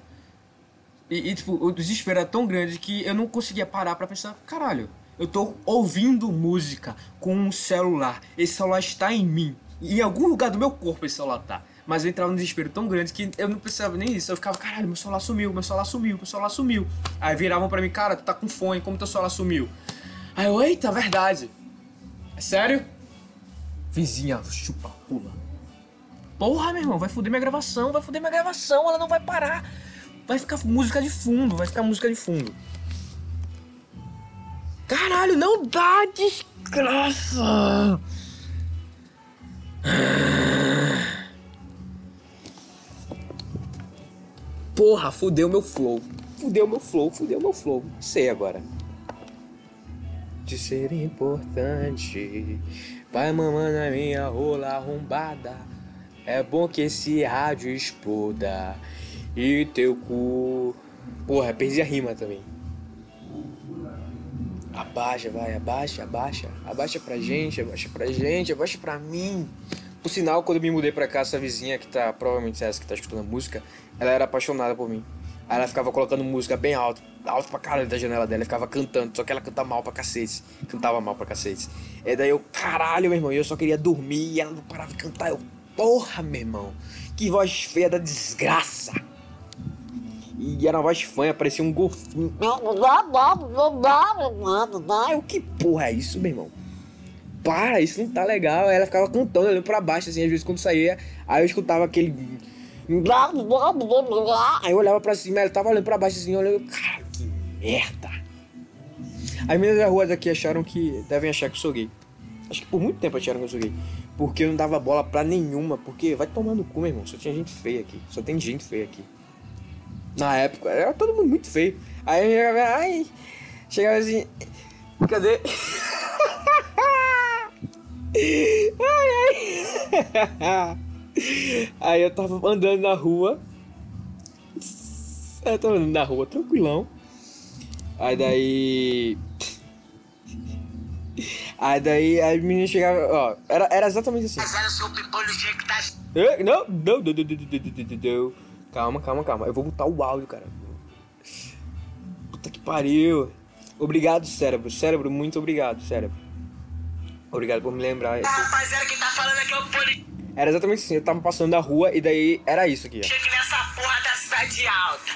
E, e, tipo, o desespero era tão grande que eu não conseguia parar pra pensar, caralho, eu tô ouvindo música com um celular. Esse celular está em mim. E em algum lugar do meu corpo esse celular tá. Mas eu entrava num desespero tão grande que eu não precisava nem isso. Eu ficava, caralho, meu celular sumiu, meu celular sumiu, meu celular sumiu. Aí viravam pra mim, cara, tu tá com fone, como teu celular sumiu? Aí eu, eita, verdade. É sério? Vizinha, chupa pula. Porra, meu irmão, vai foder minha gravação, vai foder minha gravação, ela não vai parar. Vai ficar música de fundo, vai ficar música de fundo. Caralho, não dá desgraça! Porra, fudeu meu flow. Fudeu meu flow, fudeu meu flow. Sei agora. De ser importante, vai mamando a minha rola arrombada. É bom que esse rádio exploda. E teu cu. Porra, perdi a rima também. Abaixa, vai, abaixa, abaixa. Abaixa pra gente, abaixa pra gente, abaixa pra mim. Por sinal, quando eu me mudei pra cá, essa vizinha que tá, provavelmente essa que tá escutando a música, ela era apaixonada por mim. Aí ela ficava colocando música bem alto, alto pra caralho da janela dela, ficava cantando, só que ela canta mal pra cacete. Cantava mal pra cacete. E daí eu, caralho, meu irmão, eu só queria dormir e ela não parava de cantar. Eu, porra, meu irmão, que voz feia da desgraça. E era uma voz fanha, parecia um golfinho. Eu, que porra é isso, meu irmão? Para, isso não tá legal. Aí ela ficava cantando, olhando pra baixo, assim, às vezes quando saía. Aí eu escutava aquele. Aí eu olhava pra cima, ela tava olhando pra baixo assim, olhando. Cara, que merda. As meninas da rua daqui acharam que. Devem achar que eu sou gay. Acho que por muito tempo acharam que eu sou gay. Porque eu não dava bola pra nenhuma. Porque vai tomar no cu, meu irmão. Só tinha gente feia aqui. Só tem gente feia aqui. Na época, era todo mundo muito feio. Aí eu chegava, ai, chegava assim. Cadê? Ai, ai. Aí eu tava andando na rua. Eu tava andando na rua, tranquilão. Aí daí. Aí daí a menina chegava, ó, era, era exatamente assim. Mas era o seu jeito que tá. Não, não, não, não, não, Calma, calma, calma. Eu vou botar o áudio, cara. Puta que pariu. Obrigado, cérebro. Cérebro, muito obrigado, cérebro. Obrigado por me lembrar. Esse- Rapaziada, quem tá falando aqui é o policheque Era exatamente assim. Eu tava passando na rua e daí era isso aqui, ó. nessa porra da cidade alta.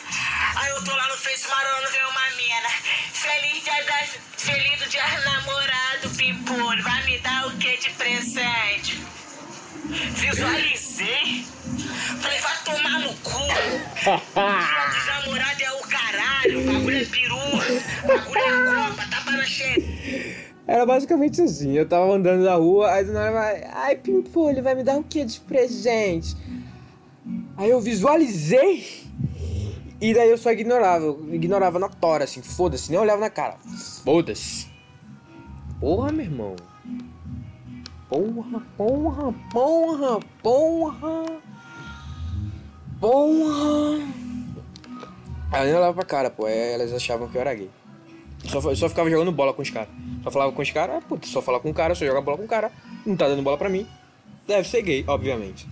Aí eu tô lá no Face Marolo, vem uma mina. Feliz dia das... Feliz do dia namorado, pimpolho. Vai me dar o que de presente? Visualizei. Falei, vai tomar no cu. Dia dos namorados é o caralho. Bagulho é peru. Bagulho é copa, tapa na cheia. Era basicamente assim. Eu tava andando na rua, aí do nada vai. Ai, Pimpolho, vai me dar o que de presente? Aí eu visualizei. E daí eu só ignorava. Eu ignorava na tora, assim. Foda-se, nem olhava na cara. Foda-se. Porra, meu irmão. Porra, porra, porra, porra. Porra. Aí eu olhava pra cara, pô. Aí elas achavam que eu era gay. Só, só ficava jogando bola com os caras. Só falava com os caras, ah, só falar com o cara, só jogar bola com o cara. Não tá dando bola pra mim. Deve ser gay, obviamente.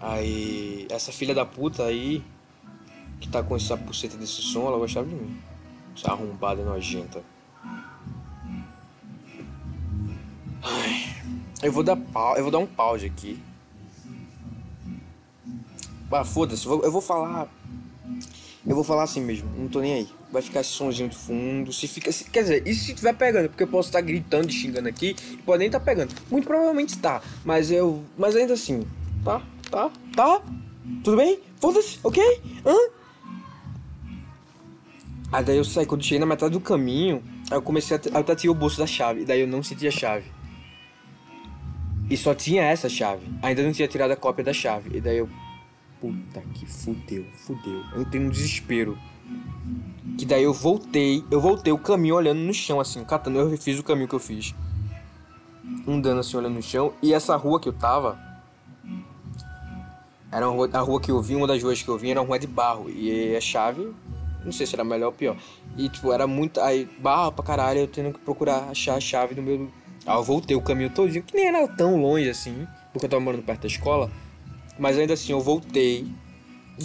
Aí, essa filha da puta aí, que tá com essa pulseta desse som, ela gostava de mim. Essa arrombada nojenta. Ai, eu vou dar pau, eu vou dar um pause aqui. Ah, foda-se, eu vou falar eu vou falar assim mesmo, não tô nem aí. Vai ficar esse somzinho de fundo. Se fica. se- quer dizer, e se estiver pegando? Porque eu posso estar gritando e xingando aqui pode nem estar pegando. Muito provavelmente tá. Mas eu. Mas ainda assim. Tá? Tá? Tá? Tudo bem? Foda-se, ok? Hã? Aí daí eu saí, quando cheguei na metade do caminho, aí eu comecei a. Eu o bolso da chave. E daí eu não senti a chave. E só tinha essa chave. Ainda não tinha tirado a cópia da chave. E daí eu. Puta que fudeu, fudeu. Eu entrei no desespero. Que daí eu voltei, eu voltei o caminho olhando no chão, assim, catando. Eu fiz o caminho que eu fiz. Andando assim, olhando no chão. E essa rua que eu tava. Era uma rua, a rua que eu vi, uma das ruas que eu vi era uma rua de barro. E a chave, não sei se era melhor ou pior. E tipo, era muito. Aí, barro pra caralho, eu tendo que procurar achar a chave no meu. Aí eu voltei o caminho todinho, que nem era tão longe assim, porque eu tava morando perto da escola. Mas ainda assim, eu voltei,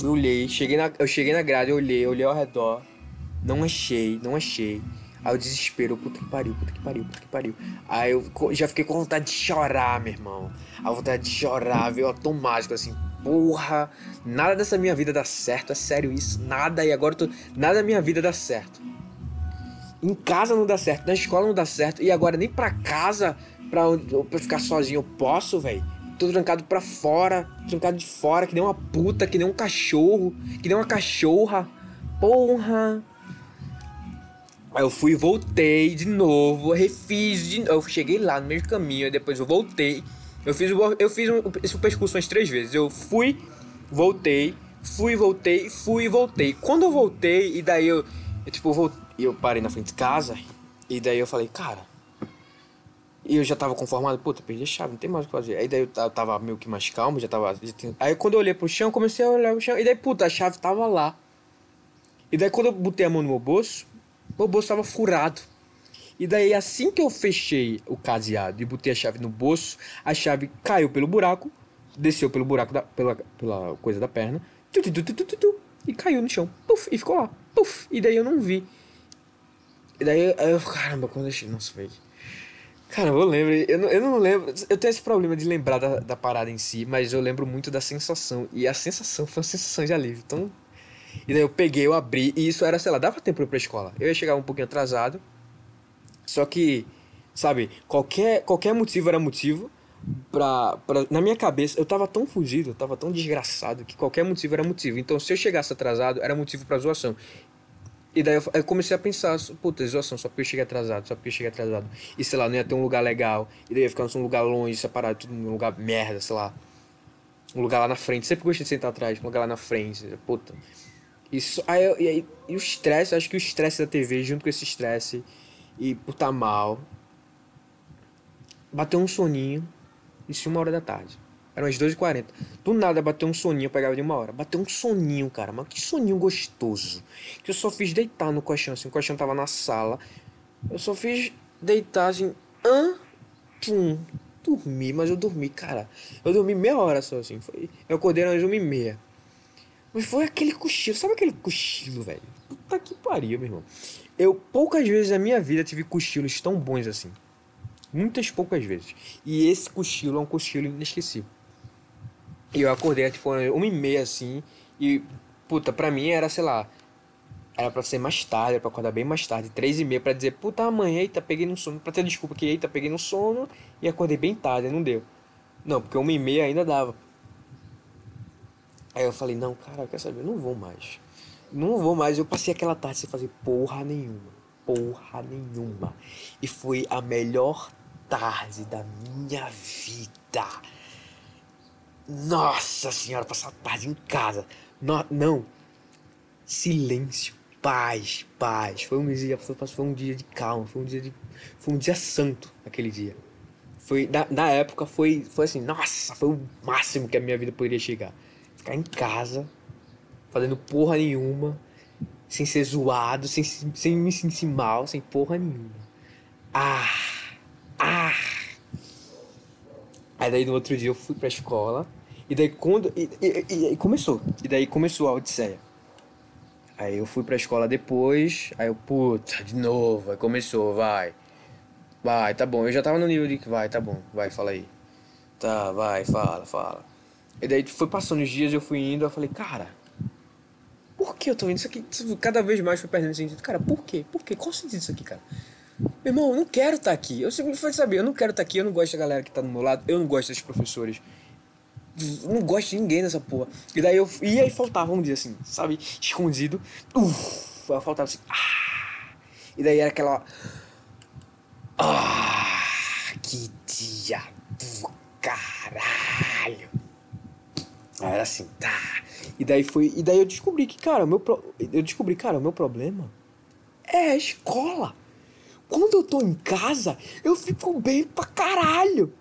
eu olhei, cheguei na, eu cheguei na grade, eu olhei, olhei ao redor, não achei, não achei. Aí o desespero, puta que pariu, puta que pariu, puta que pariu. Aí eu já fiquei com vontade de chorar, meu irmão. A vontade de chorar, veio automático, assim, porra, nada dessa minha vida dá certo, é sério isso, nada, e agora eu tô, nada da minha vida dá certo. Em casa não dá certo, na escola não dá certo, e agora nem pra casa, pra, pra ficar sozinho eu posso, velho. Tô trancado pra fora, trancado de fora, que nem uma puta, que nem um cachorro, que nem uma cachorra. Porra. Aí eu fui voltei de novo, refiz de Eu cheguei lá no mesmo caminho, aí depois eu voltei. Eu fiz, eu fiz um- esse percurso umas três vezes. Eu fui, voltei, fui, voltei, fui voltei. Quando eu voltei, e daí eu, eu tipo, eu, vol- eu parei na frente de casa, e daí eu falei, cara. E eu já tava conformado, puta, perdi a chave, não tem mais o que fazer. Aí daí eu ta- tava meio que mais calmo, já tava. já tinha- Aí quando eu olhei pro chão, comecei a olhar pro chão, e daí, puta, a chave tava lá. E daí quando eu botei a mão no meu bolso, meu bolso tava furado. E daí assim que eu fechei o caseado e botei a chave no bolso, a chave caiu pelo buraco, desceu pelo buraco da, pela, pela coisa da perna, tu, tu, tu, e caiu no chão. Puf, e ficou lá. Puf, e daí eu não vi. E daí eu caramba, quando eu achei, nossa, velho. Cara, eu lembro, eu não, eu não lembro. Eu tenho esse problema de lembrar da, da parada em si, mas eu lembro muito da sensação. E a sensação foi uma sensação de alívio. Então. E daí eu peguei, eu abri, e isso era, sei lá, dava tempo pra ir pra escola. Eu ia chegar um pouquinho atrasado. Só que, sabe, qualquer, qualquer motivo era motivo pra, pra. Na minha cabeça, eu tava tão fugido, eu tava tão desgraçado, que qualquer motivo era motivo. Então, se eu chegasse atrasado, era motivo pra zoação. E daí eu, eu comecei a pensar, puta, zoação, só porque eu cheguei atrasado, só porque eu cheguei atrasado. E sei lá, não ia ter um lugar legal. E daí ia ficar num lugar longe, separado, tudo num lugar merda, sei lá. Um lugar lá na frente. Sempre gostei de sentar atrás, um lugar lá na frente. Puta. Isso, aí, eu- e, aí, e o estresse, acho que o estresse da TV, junto com esse estresse, e por tá mal, bateu um soninho, isso uma hora da tarde. Eram as 2h40. Do nada bateu um soninho, pegava de uma hora. Bateu um soninho, cara, mas que soninho gostoso. Que eu só fiz deitar no colchão, assim, o colchão tava na sala. Eu só fiz deitar assim, hã? Pum. Dormi, mas eu dormi, cara. Eu dormi meia hora só, assim. Foi, eu acordei às uma e meia. Mas foi aquele cochilo, sabe aquele cochilo, velho? Puta que pariu, meu irmão. Eu poucas vezes na minha vida tive cochilos tão bons assim. Muitas poucas vezes. E esse cochilo é um cochilo inesquecível. E eu acordei, tipo, uma e meia assim. E, puta, pra mim era, sei lá. Era pra ser mais tarde, era pra acordar bem mais tarde. Três e meia pra dizer, puta, amanhã, eita, peguei no sono. Pra ter desculpa que, eita, peguei no sono. E acordei bem tarde, não deu. Não, porque uma e meia ainda dava. Aí eu falei, não, cara, quer saber? Eu não vou mais. Não vou mais. Eu passei aquela tarde sem fazer porra nenhuma. Porra nenhuma. E foi a melhor tarde da minha vida. Nossa senhora, passar a tarde em casa. No- não. Silêncio. Paz, paz. Foi um dia, foi, foi um dia de calma. Foi um dia de. Foi um dia santo aquele dia. Foi, na, época foi, foi assim, nossa, foi o máximo que a minha vida poderia chegar. Ficar em casa, fazendo porra nenhuma, sem ser zoado, sem, sem me sentir mal, sem porra nenhuma. Ah! Ah! Aí daí no outro dia eu fui pra escola, e daí quando. E, e, e, começou. E daí começou a Odisseia. Aí eu fui pra escola depois, aí eu, puta, de novo, aí começou, vai. Vai, tá bom. Eu já tava no nível de que vai, tá bom, vai, fala aí. Tá, vai, fala, fala. E daí foi passando os dias, eu fui indo, eu falei, cara, por que eu tô indo isso aqui? Cada vez mais foi perdendo sentido. Cara, por quê? Por quê? Qual o sentido disso aqui, cara? Meu irmão, eu não quero estar aqui. Eu simplesmente saber, eu não quero estar aqui, eu não gosto da galera que tá do meu lado, eu não gosto desses professores. Não gosto de ninguém nessa porra. E daí eu ia e faltava, vamos dizer assim, sabe? Escondido. Uf, eu faltava assim. Ah, e daí era aquela. Ah, que dia do caralho. Era assim, tá. E daí foi. E daí eu descobri que, cara, meu pro... eu descobri, cara, o meu problema é a escola. Quando eu tô em casa, eu fico bem pra caralho.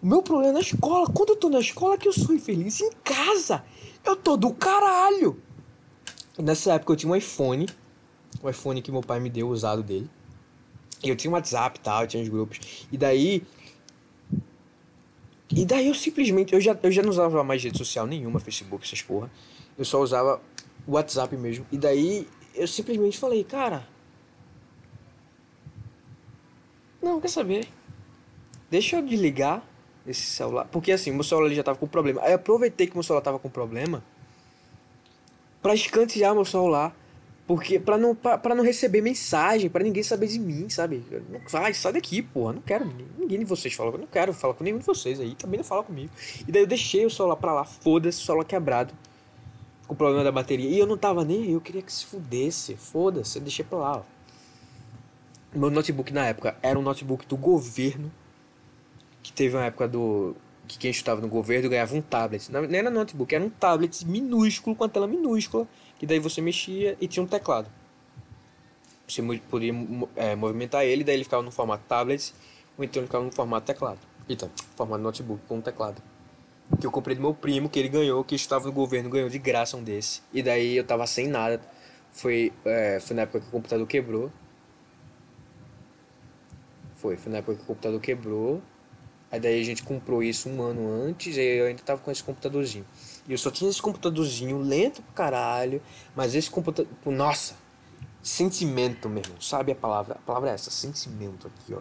O meu problema é na escola. Quando eu tô na escola que eu sou infeliz. Em casa, eu tô do caralho. Nessa época eu tinha um iPhone. O iPhone que meu pai me deu, usado dele. E eu tinha um WhatsApp e tal, eu tinha os grupos. E daí. E daí eu simplesmente. Eu já, eu já não usava mais rede social nenhuma, Facebook, essas porra. Eu só usava o WhatsApp mesmo. E daí eu simplesmente falei, cara. Não, quer saber? Deixa eu desligar esse celular. Porque assim, meu celular já tava com problema. Aí aproveitei que meu celular tava com problema. Pra escantear meu celular. Porque pra não, pra não receber mensagem, pra ninguém saber de mim, sabe? Não, vai, sai daqui, porra. Não quero. Ninguém, de vocês fala. Eu não quero falar com nenhum de vocês aí. Também não fala comigo. E daí eu deixei o celular pra lá. Foda-se, o celular quebrado. Com problema da bateria. E eu não tava nem. Eu queria que se fudesse. Foda-se. Eu deixei pra lá, ó. Meu notebook na época era um notebook do governo. Que teve uma época do. Que quem estudava no governo ganhava um tablet. Não era notebook, era um tablet minúsculo, com a tela minúscula. Que daí você mexia e tinha um teclado. Você podia é, movimentar ele, daí ele ficava no formato tablet, ou então ele ficava no formato teclado. Então, formato notebook com um teclado. Que eu comprei do meu primo, que ele ganhou, que estava no governo, ganhou de graça um desse. E daí eu tava sem nada. Foi, é, foi na época que o computador quebrou. Foi, foi na época que o computador quebrou. Aí daí a gente comprou isso um ano antes, e eu ainda tava com esse computadorzinho. E eu só tinha esse computadorzinho lento pro caralho, mas esse computador. Nossa! Sentimento, meu irmão. Sabe a palavra? A palavra é essa, sentimento aqui, ó.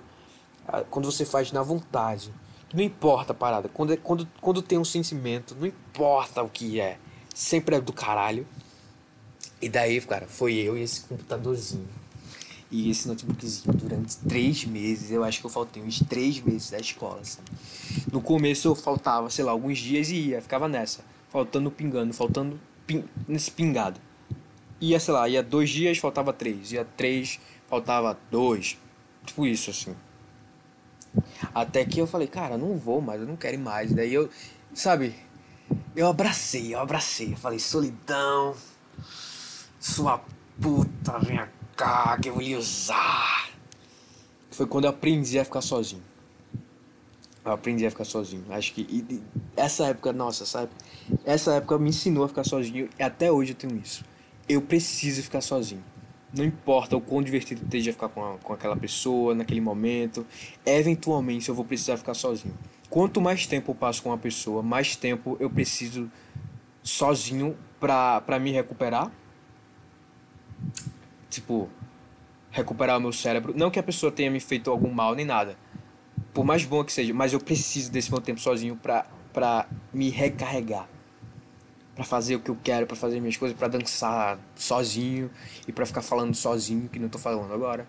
Ah, Quando você faz na vontade. Não importa a parada. Quando, é- quando, quando tem um sentimento, não importa o que é. Sempre é do caralho. E daí, cara, foi eu e esse computadorzinho. E esse notebookzinho durante três meses. Eu acho que eu faltei uns três meses da escola, assim. No começo eu faltava, sei lá, alguns dias e ia, ficava nessa. Faltando pingando, faltando pin, nesse pingado. Ia, sei lá, ia dois dias, faltava três. Ia três, faltava dois. Tipo isso, assim. Até que eu falei, cara, não vou mais, eu não quero ir mais. Daí eu, sabe, eu abracei, eu abracei. Eu falei, solidão, sua puta, vem cá que eu vou lhe usar. Foi quando eu aprendi a ficar sozinho. Eu aprendi a ficar sozinho. Acho que e- e essa época, nossa, época, essa época me ensinou a ficar sozinho e até hoje eu tenho isso. Eu preciso ficar sozinho. Não importa o quão divertido esteja ficar com, a- com aquela pessoa naquele momento, eventualmente eu vou precisar ficar sozinho. Quanto mais tempo eu passo com uma pessoa, mais tempo eu preciso sozinho pra, pra me recuperar. Tipo, recuperar o meu cérebro. Não que a pessoa tenha me feito algum mal nem nada. Por mais bom que seja, mas eu preciso desse meu tempo sozinho pra, pra me recarregar. Pra fazer o que eu quero, pra fazer minhas coisas, pra dançar sozinho e pra ficar falando sozinho, que não tô falando agora.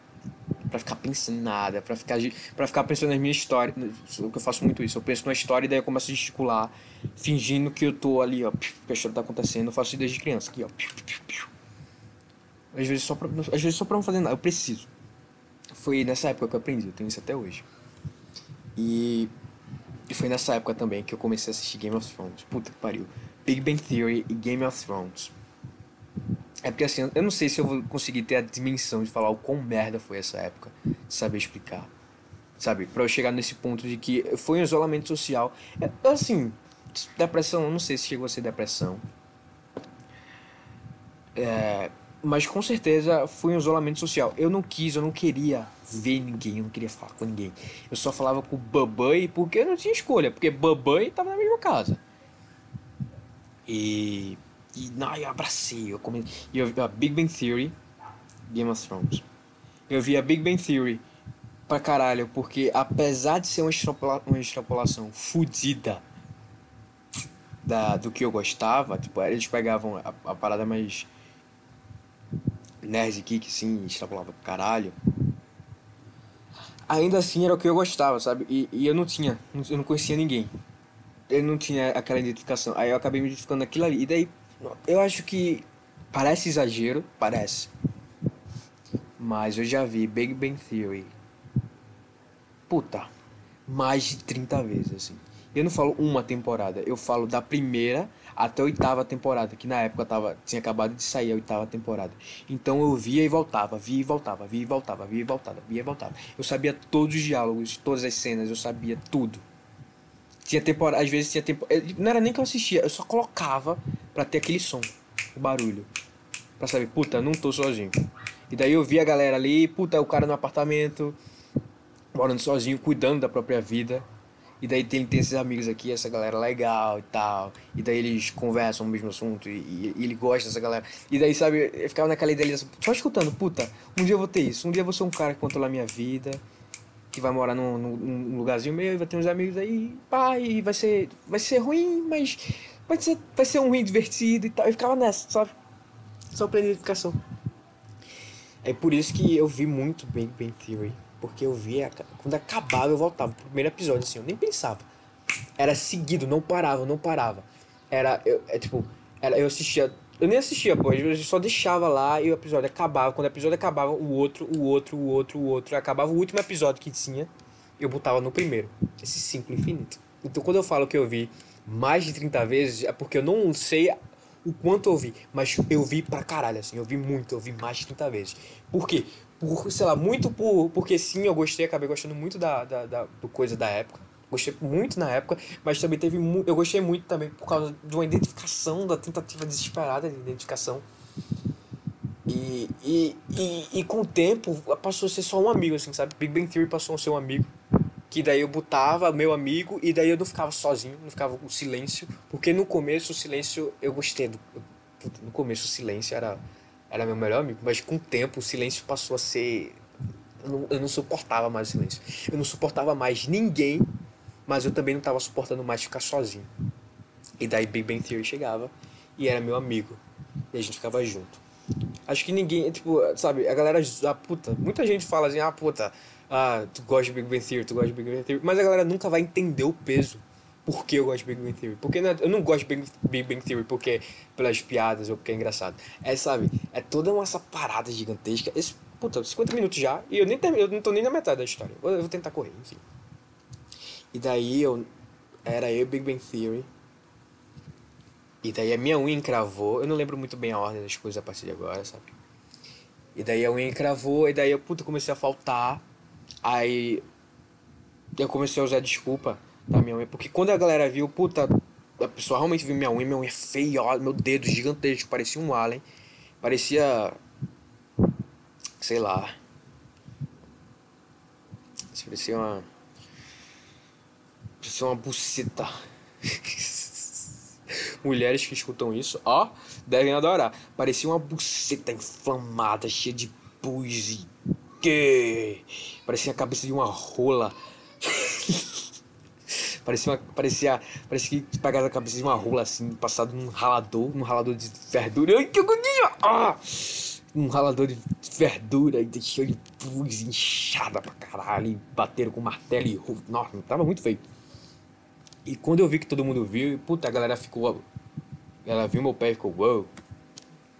Pra ficar pensando em nada, pra ficar, pra ficar pensando nas minhas histórias. O que eu faço muito isso. Eu penso numa história e daí eu começo a gesticular, fingindo que eu tô ali, ó, que a história tá acontecendo. Eu faço isso desde criança, aqui, ó. Às vezes só pra, às vezes só pra não fazer nada, eu preciso. Foi nessa época que eu aprendi, eu tenho isso até hoje. E, e foi nessa época também que eu comecei a assistir Game of Thrones. Puta que pariu. Big Bang Theory e Game of Thrones. É porque assim, eu não sei se eu vou conseguir ter a dimensão de falar o quão merda foi essa época, saber explicar. Sabe? Pra eu chegar nesse ponto de que foi um isolamento social. É, assim, depressão, eu não sei se chegou a ser depressão. É, mas com certeza foi um isolamento social. Eu não quis, eu não queria ver ninguém, eu não queria falar com ninguém. Eu só falava com o Babai porque eu não tinha escolha, porque Babai tava na mesma casa. E. E não, eu abracei, eu comecei. E eu vi a Big Bang Theory, Game of Thrones. Eu vi a Big Bang Theory pra caralho, porque apesar de ser uma, extrapola uma extrapolação fodida da, do que eu gostava, tipo, eles pegavam a, a parada mais nerd geek, assim, extrapolava pra caralho. Ainda assim era o que eu gostava, sabe? E, e eu não tinha, eu não conhecia ninguém. Eu não tinha aquela identificação. Aí eu acabei me identificando naquilo ali. E daí, eu acho que parece exagero, parece. Mas eu já vi Big Bang Theory. Puta, mais de 30 vezes, assim. Eu não falo uma temporada, eu falo da primeira até a oitava temporada, que na época tava, tinha acabado de sair a oitava temporada. Então eu via e voltava, via e voltava, via e voltava, via e voltava, via e voltava. Eu sabia todos os diálogos, todas as cenas, eu sabia tudo. Tinha temporada, às vezes tinha tempo, eh, não era nem que eu assistia, eu só colocava pra ter aquele som, o barulho. Pra saber, puta, não tô sozinho. E daí eu via a galera ali, puta, o cara no apartamento, morando sozinho, cuidando da própria vida. E daí tem, tem esses amigos aqui, essa galera legal e tal. E daí eles conversam no mesmo assunto e, e- e ele gosta dessa galera. E daí, sabe, eu ficava naquela idealização, só escutando, puta, um dia eu vou ter isso. Um dia eu vou ser um cara que controla a minha vida, que vai morar num, num- lugarzinho meu e vai ter uns amigos aí, pá, e vai ser, vai ser ruim, mas vai ser, vai ser um ruim divertido e tal. Eu ficava nessa, sabe? Só pra identificação. É por isso que eu vi muito Big Bang Theory. Porque eu via, quando acabava, eu voltava pro primeiro episódio, assim, eu nem pensava. Era seguido, não parava, não parava. Era, eu, é tipo, era, eu assistia, eu nem assistia, pô, eu só deixava lá e o episódio acabava. Quando o episódio acabava, o outro, o outro, o outro, o outro. Acabava o último episódio que tinha, eu botava no primeiro. Esse ciclo infinito. Então quando eu falo que eu vi mais de 30 vezes, é porque eu não sei o quanto eu vi, mas eu vi pra caralho, assim, eu vi muito, eu vi mais de 30 vezes. Por quê? Por, sei lá, muito por, porque sim, eu gostei, acabei gostando muito da, da, da- do coisa da época. Gostei muito na época, mas também teve eu gostei muito também por causa de uma identificação, da tentativa desesperada de identificação. E, e, e, e com o tempo passou a ser só um amigo, assim, sabe? Big Bang Theory passou a ser um amigo. Que daí eu botava meu amigo e daí eu não ficava sozinho, não ficava com silêncio. Porque no começo o silêncio eu gostei do. No começo o silêncio era, era meu melhor amigo, mas com o tempo o silêncio passou a ser Eu não, eu não suportava mais o silêncio. Eu não suportava mais ninguém, mas eu também não tava suportando mais ficar sozinho. E daí Big Bang Theory chegava e era meu amigo. E a gente ficava junto. Acho que ninguém, tipo, sabe, a galera, a puta, muita gente fala assim, ah, puta, ah, tu gosta de Big Bang Theory, tu gosta de Big Bang Theory, mas a galera nunca vai entender o peso. Por que eu gosto de Big Bang Theory? Porque não é- eu não gosto de Big, Bang Theory porque pelas piadas ou porque é engraçado. É, sabe, é toda uma essa parada gigantesca. Esse, puta, 50 minutos já, e eu nem termino, eu não tô nem na metade da história. Eu, eu vou tentar correr, enfim. E daí eu, era eu Big Bang Theory, e daí a minha unha encravou. Eu não lembro muito bem a ordem das coisas a partir de agora, sabe? E daí a unha encravou, e daí eu, puta, comecei a faltar. Aí eu comecei a usar desculpa minha unha. Porque quando a galera viu, puta, a pessoa realmente viu minha unha, minha unha feia, ó, meu dedo gigantesco, parecia um alien. Parecia. Sei lá. Parecia uma. Parecia uma buceta. Mulheres que escutam isso, ó, devem adorar. Parecia uma buceta inflamada, cheia de pus e. Que? Parecia a cabeça de uma rola. Parecia, uma, parecia, parecia que pegaram a cabeça de uma rola assim, passado num ralador, num ralador de verdura. Ai, que agonia! Ah! Um ralador de verdura e cheio de pus, inchada pra caralho. E bateram com martelo e. Nossa, tava muito feio. E quando eu vi que todo mundo viu, puta, a galera ficou. Ela viu meu pé e ficou, uou.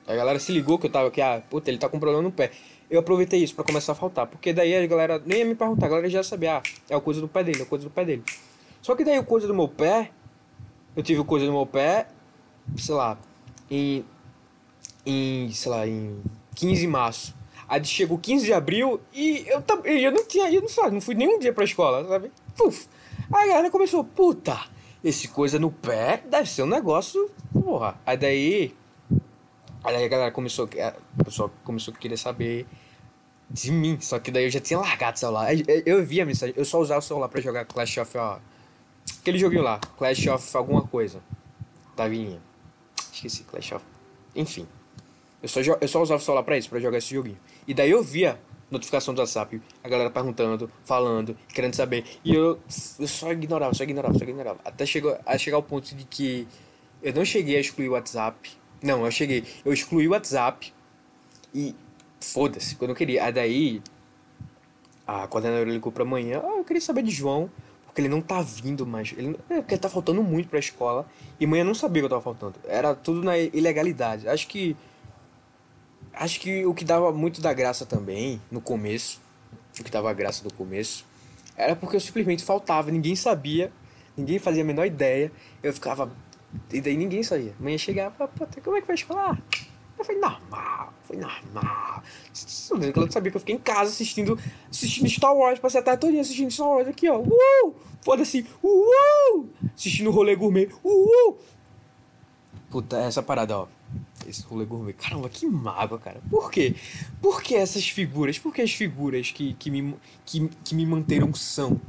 A galera se ligou que eu tava, que, ah, puta, ele tá com problema no pé. Eu aproveitei isso pra começar a faltar, porque daí a galera nem ia me perguntar, a galera já sabia, ah, é a coisa do pé dele, é a coisa do pé dele. Só que daí o coisa do meu pé, eu tive o coisa do meu pé, sei lá, em. em, sei lá, em 15 de março. Aí chegou 15 de abril e eu, eu não tinha, não, sabe, não fui nenhum dia pra escola, sabe? Puf. Aí a galera começou, puta, esse coisa no pé deve ser um negócio, porra. Aí daí. Aí a galera começou, a pessoa começou a querer saber de mim. Só que daí eu já tinha largado o celular. Eu, eu, eu via a mensagem, eu só usava o celular pra jogar Clash of. Ó, aquele joguinho lá, Clash of alguma coisa. Tavinha. Esqueci, Clash of. Enfim. Eu só, eu só usava o celular pra isso, pra jogar esse joguinho. E daí eu via notificação do WhatsApp, a galera perguntando, falando, querendo saber. E eu, eu só ignorava, só ignorava, só ignorava. Até chegou, a chegar ao ponto de que eu não cheguei a excluir o WhatsApp. Não, eu cheguei. Eu excluí o WhatsApp e foda-se, quando eu queria. Aí daí a coordenadora ligou pra manhã, ah, eu queria saber de João, porque ele não tá vindo mais. Ele, é, porque ele tá faltando muito pra escola. E manhã não sabia que eu tava faltando. Era tudo na ilegalidade. Acho que Acho que o que dava muito da graça também, no começo, o que dava graça do começo, era porque eu simplesmente faltava, ninguém sabia, ninguém fazia a menor ideia, eu ficava. E daí ninguém sabia. Amanhã chegava, puta, como é que vai escolar? Falei, normal, foi normal. Não sabia que eu fiquei em casa assistindo, assistindo Star Wars, passei a tarde toda assistindo Star Wars aqui, ó. Uh! Foda-se, uh! Assistindo o rolê gourmet, uh! Puta, essa parada, ó esse rolê gourmet. Caramba, que mágoa, cara. Por quê? Por que essas figuras? Por que as figuras que, que, me, que, que me manteram são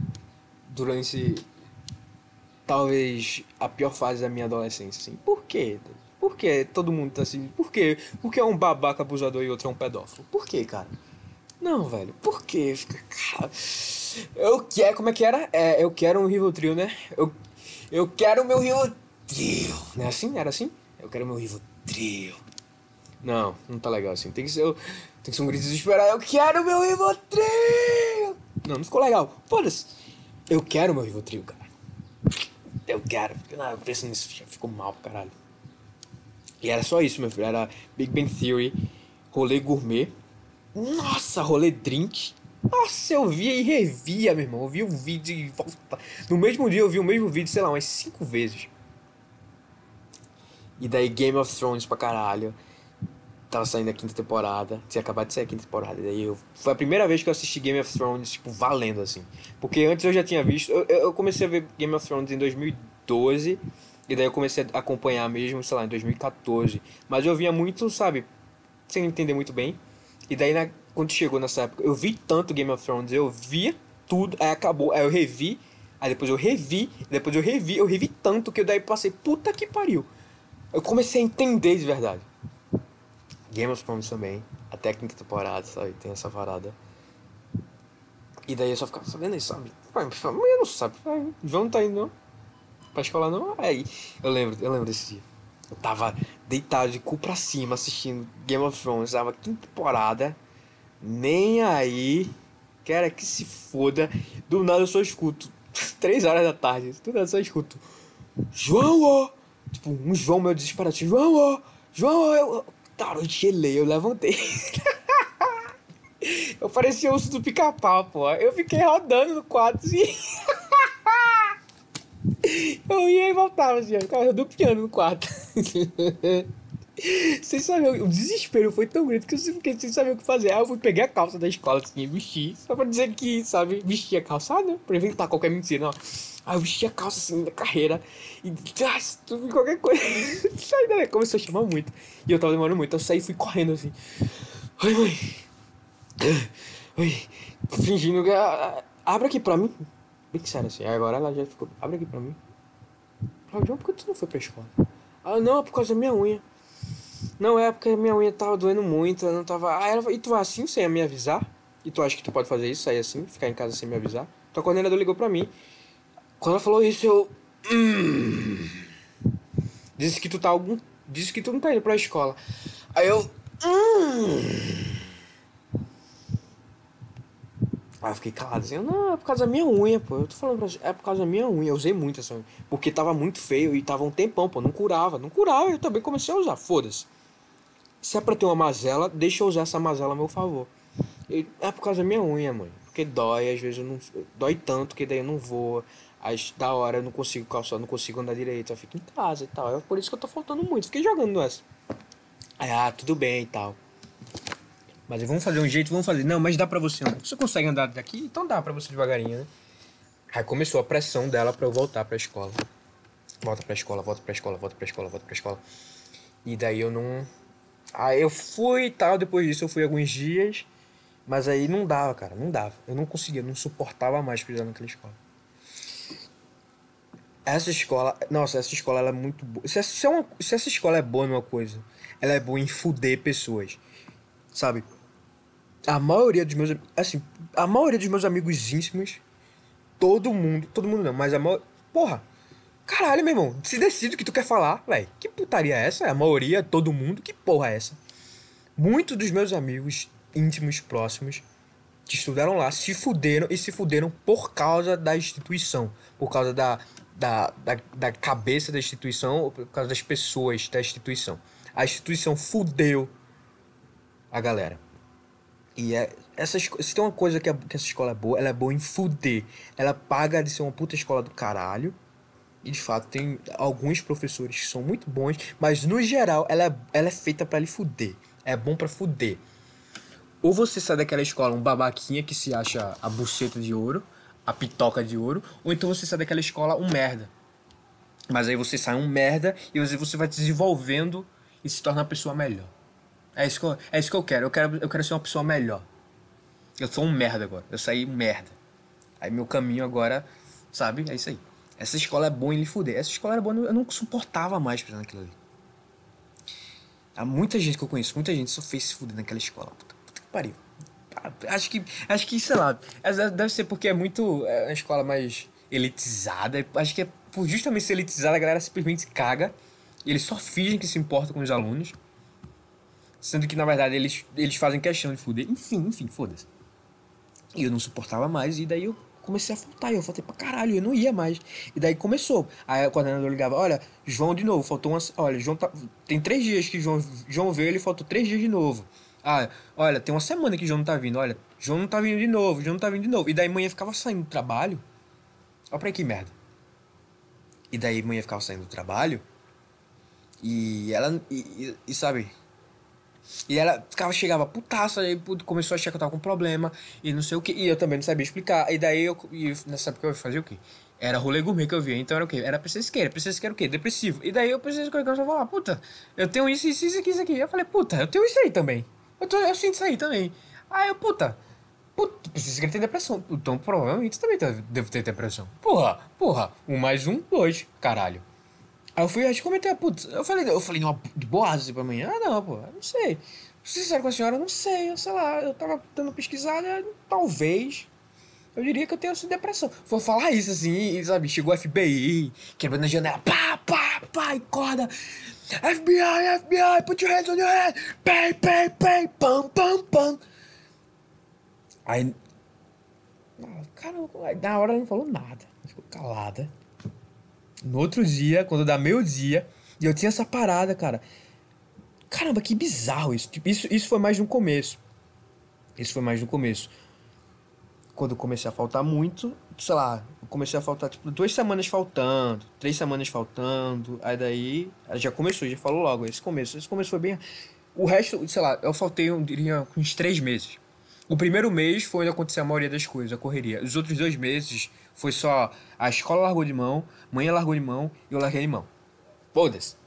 durante talvez a pior fase da minha adolescência, assim? Por quê? Por que todo mundo tá assim? Por quê? Porque é um babaca abusador e outro é um pedófilo? Por quê, cara? Não, velho. Por? Cara, eu quero... Como é que era? É, eu quero um Rivotril, né? Eu, eu quero o meu Rivotril. Não é assim? Era assim? Eu quero o meu Rivotril. Não, não tá legal assim. Tem que ser, tem que ser um grito desesperado. Eu quero meu Rivotril! Não, não ficou legal. Foda-se. Eu quero meu Rivotril, cara. Eu quero. Não, pensando nisso, já ficou mal caralho. E era só isso, meu filho. Era Big Bang Theory, rolê gourmet. Nossa, rolê drink. Nossa, eu via e revia, meu irmão. Eu vi o vídeo e volta. No mesmo dia eu vi o mesmo vídeo, sei lá, umas cinco vezes. E daí Game of Thrones pra caralho. Tava saindo a quinta temporada. Tinha acabado de sair a quinta temporada. E daí eu. Foi a primeira vez que eu assisti Game of Thrones, tipo, valendo, assim. Porque antes eu já tinha visto. Eu, eu comecei a ver Game of Thrones em 2012. E daí eu comecei a acompanhar mesmo, sei lá, em 2014. Mas eu via muito, sabe, sem entender muito bem. E daí na, quando chegou nessa época, eu vi tanto Game of Thrones, eu via tudo, aí acabou, aí eu revi, aí depois eu revi, depois eu revi, eu revi tanto que eu daí passei, puta que pariu. Eu comecei a entender de verdade. Game of Thrones também. A quinta temporada, sabe? Tem essa parada. E daí eu só ficava sabendo isso, sabe? Pai, mulher não sabe. Pai, João tá indo não. Pra escola não. Aí, eu lembro, eu lembro desse dia. Eu tava deitado de cu pra cima assistindo Game of Thrones, tava quinta temporada. Nem aí. Quero que se foda. Do nada eu só escuto. Três horas da tarde. Do nada eu só escuto. João, ó! Tipo, um João meu desesperado. João, ó! João, ó! Eu, cara, eu gelei, eu levantei. eu parecia o urso do pica-pau, pô. Eu fiquei rodando no quarto assim. eu ia e voltava assim, ó. Ficava rodopiando no quarto. Sem saber, o desespero foi tão grande que eu fiquei sem saber o que fazer. Aí eu fui pegar a calça da escola, assim, e vestir, só pra dizer que, sabe, vestir a calça, ah, né? Pra inventar qualquer mentira, não. Aí eu vesti a calça, assim, da carreira, e, ah, tudo qualquer coisa. Aí daí começou a chamar muito. E eu tava demorando muito, eu saí e fui correndo, assim. Oi, mãe. Oi. Fingindo que. ah, Abre aqui pra mim. Bem sério, assim. Aí agora ela já ficou. Abre aqui pra mim. Claudião, por que tu não foi pra escola? Ah, não, é por causa da minha unha. Não, é porque a minha unha tava doendo muito, eu não tava. Ah, ela... e tu vai assim sem me avisar? E tu acha que tu pode fazer isso, sair assim, ficar em casa sem me avisar? Tua coordenadora ligou pra mim. Quando ela falou isso, eu. Hum... Disse que tu tá algum. Disse que tu não tá indo pra escola. Aí eu. Hum... Aí eu fiquei calado assim, não, é por causa da minha unha, pô. Eu tô falando pra você, é por causa da minha unha. Eu usei muito essa unha. Porque tava muito feio e tava um tempão, pô. Não curava. Não curava, eu também comecei a usar. Foda-se. Se é pra ter uma mazela, deixa eu usar essa mazela a meu favor. E é por causa da minha unha, mãe. Porque dói, às vezes eu não. Dói tanto que daí eu não vou. Aí da hora eu não consigo calçar, não consigo andar direito. Eu fico em casa e tal. É por isso que eu tô faltando muito. Fiquei jogando essa. Aí, ah, tudo bem e tal. Mas vamos fazer um jeito, vamos fazer. Não, mas dá pra você. Não. Você consegue andar daqui? Então dá pra você devagarinho, né? Aí começou a pressão dela pra eu voltar pra escola. Volta pra escola, volta pra escola, volta pra escola, volta pra escola. E daí eu não. Aí eu fui e tal, depois disso eu fui alguns dias. Mas aí não dava, cara, não dava. Eu não conseguia, não suportava mais pisar naquela escola. Essa escola, nossa, essa escola ela é muito boa. Se, essa- se, é uma- se essa escola é boa numa coisa, ela é boa em fuder pessoas. Sabe? A maioria dos meus. Assim, a maioria dos meus amigos íntimos, todo mundo. Todo mundo não, mas a maioria. Porra! Caralho, meu irmão, se decide o que tu quer falar, velho. Que putaria é essa? A maioria, todo mundo, que porra é essa? Muitos dos meus amigos íntimos próximos que estudaram lá se fuderam e se fuderam por causa da instituição, por causa da, da, da, da cabeça da instituição por causa das pessoas da instituição. A instituição fudeu a galera. E é, essa, se tem uma coisa que, a- que essa escola é boa, ela é boa em fuder. Ela paga de ser uma puta escola do caralho. E de fato tem alguns professores que são muito bons, mas no geral ela é, ela é feita pra lhe fuder. É bom pra fuder. Ou você sai daquela escola um babaquinha que se acha a buceta de ouro, a pitoca de ouro, ou então você sai daquela escola um merda. Mas aí você sai um merda e você vai desenvolvendo e se torna uma pessoa melhor. É isso que eu, é isso que eu quero. Eu quero. Eu quero ser uma pessoa melhor. Eu sou um merda agora. Eu saí um merda. Aí meu caminho agora, sabe? É isso aí. Essa escola é boa em lhe fuder. Essa escola era boa, eu não suportava mais pisar naquilo ali. Há muita gente que eu conheço, muita gente só fez se fuder naquela escola. Puta, puta que pariu. Ah, Acho que, acho que, sei lá, essa deve ser porque é muito. É uma escola mais elitizada. Acho que é por justamente ser elitizada, a galera simplesmente caga. Eles só fingem que se importam com os alunos. Sendo que, na verdade, eles, eles fazem questão de fuder. Enfim, enfim, foda-se. E eu não suportava mais, e daí eu comecei a faltar. Eu faltei pra caralho, eu não ia mais. E daí começou. Aí o coordenador ligava: Olha, João de novo, faltou umas. Olha, João tá. Tem três dias que João, João veio, ele faltou três dias de novo. Ah, olha, tem uma semana que João não tá vindo. Olha, João não tá vindo de novo, João não tá vindo de novo. E daí manhã ficava saindo do trabalho. Olha pra que merda. E daí manhã ficava saindo do trabalho. E ela. E, e- e sabe? E ela ficava, chegava putaça, aí começou a achar que eu tava com problema e não sei o que. E eu também não sabia explicar. E daí eu. E nessa época eu fazia o quê? Era rolê gourmet que eu via. Então era o quê? Era PCSqueira. PCSqueira o quê? Depressivo. E daí eu preciso que eu falar, puta, eu tenho isso, isso, isso aqui, isso aqui. Eu falei, puta, eu tenho isso aí também. Eu, tô, eu sinto isso aí também. Aí eu, puta, puta, PCSqueira tem depressão. Então provavelmente também tá- devo ter depressão. Porra, porra, um mais um, dois, caralho. Aí eu fui, acho que comentei, putz, eu falei, eu falei, numa, de boa assim pra mim, ah não, pô, não sei. Ser sincero com a senhora, não sei, eu sei lá, eu tava dando pesquisada, talvez, Eu diria que eu tenho depressão. Vou falar isso assim, sabe? Chegou o FBI, quebrando a janela, pá, pá, pá, e corda. FBI, FBI, put your hands on your head. Pay, pay, pay, pam, pam, pam. Aí. Cara, na hora ela não falou nada. Ficou calada. No outro dia, quando dá meio dia, e eu tinha essa parada, cara. Caramba, que bizarro isso. Tipo, isso, isso foi mais no começo. Isso foi mais no começo. Quando eu comecei a faltar muito, sei lá, eu comecei a faltar, tipo, duas semanas faltando, três semanas faltando. Aí daí, já começou, já falou logo, esse começo. Esse começo foi bem. O resto, sei lá, eu faltei, eu diria, uns três meses. O primeiro mês foi onde aconteceu a maioria das coisas, a correria. Os outros dois meses foi só a escola largou de mão, mãe largou de mão e eu larguei de mão. Foda-se.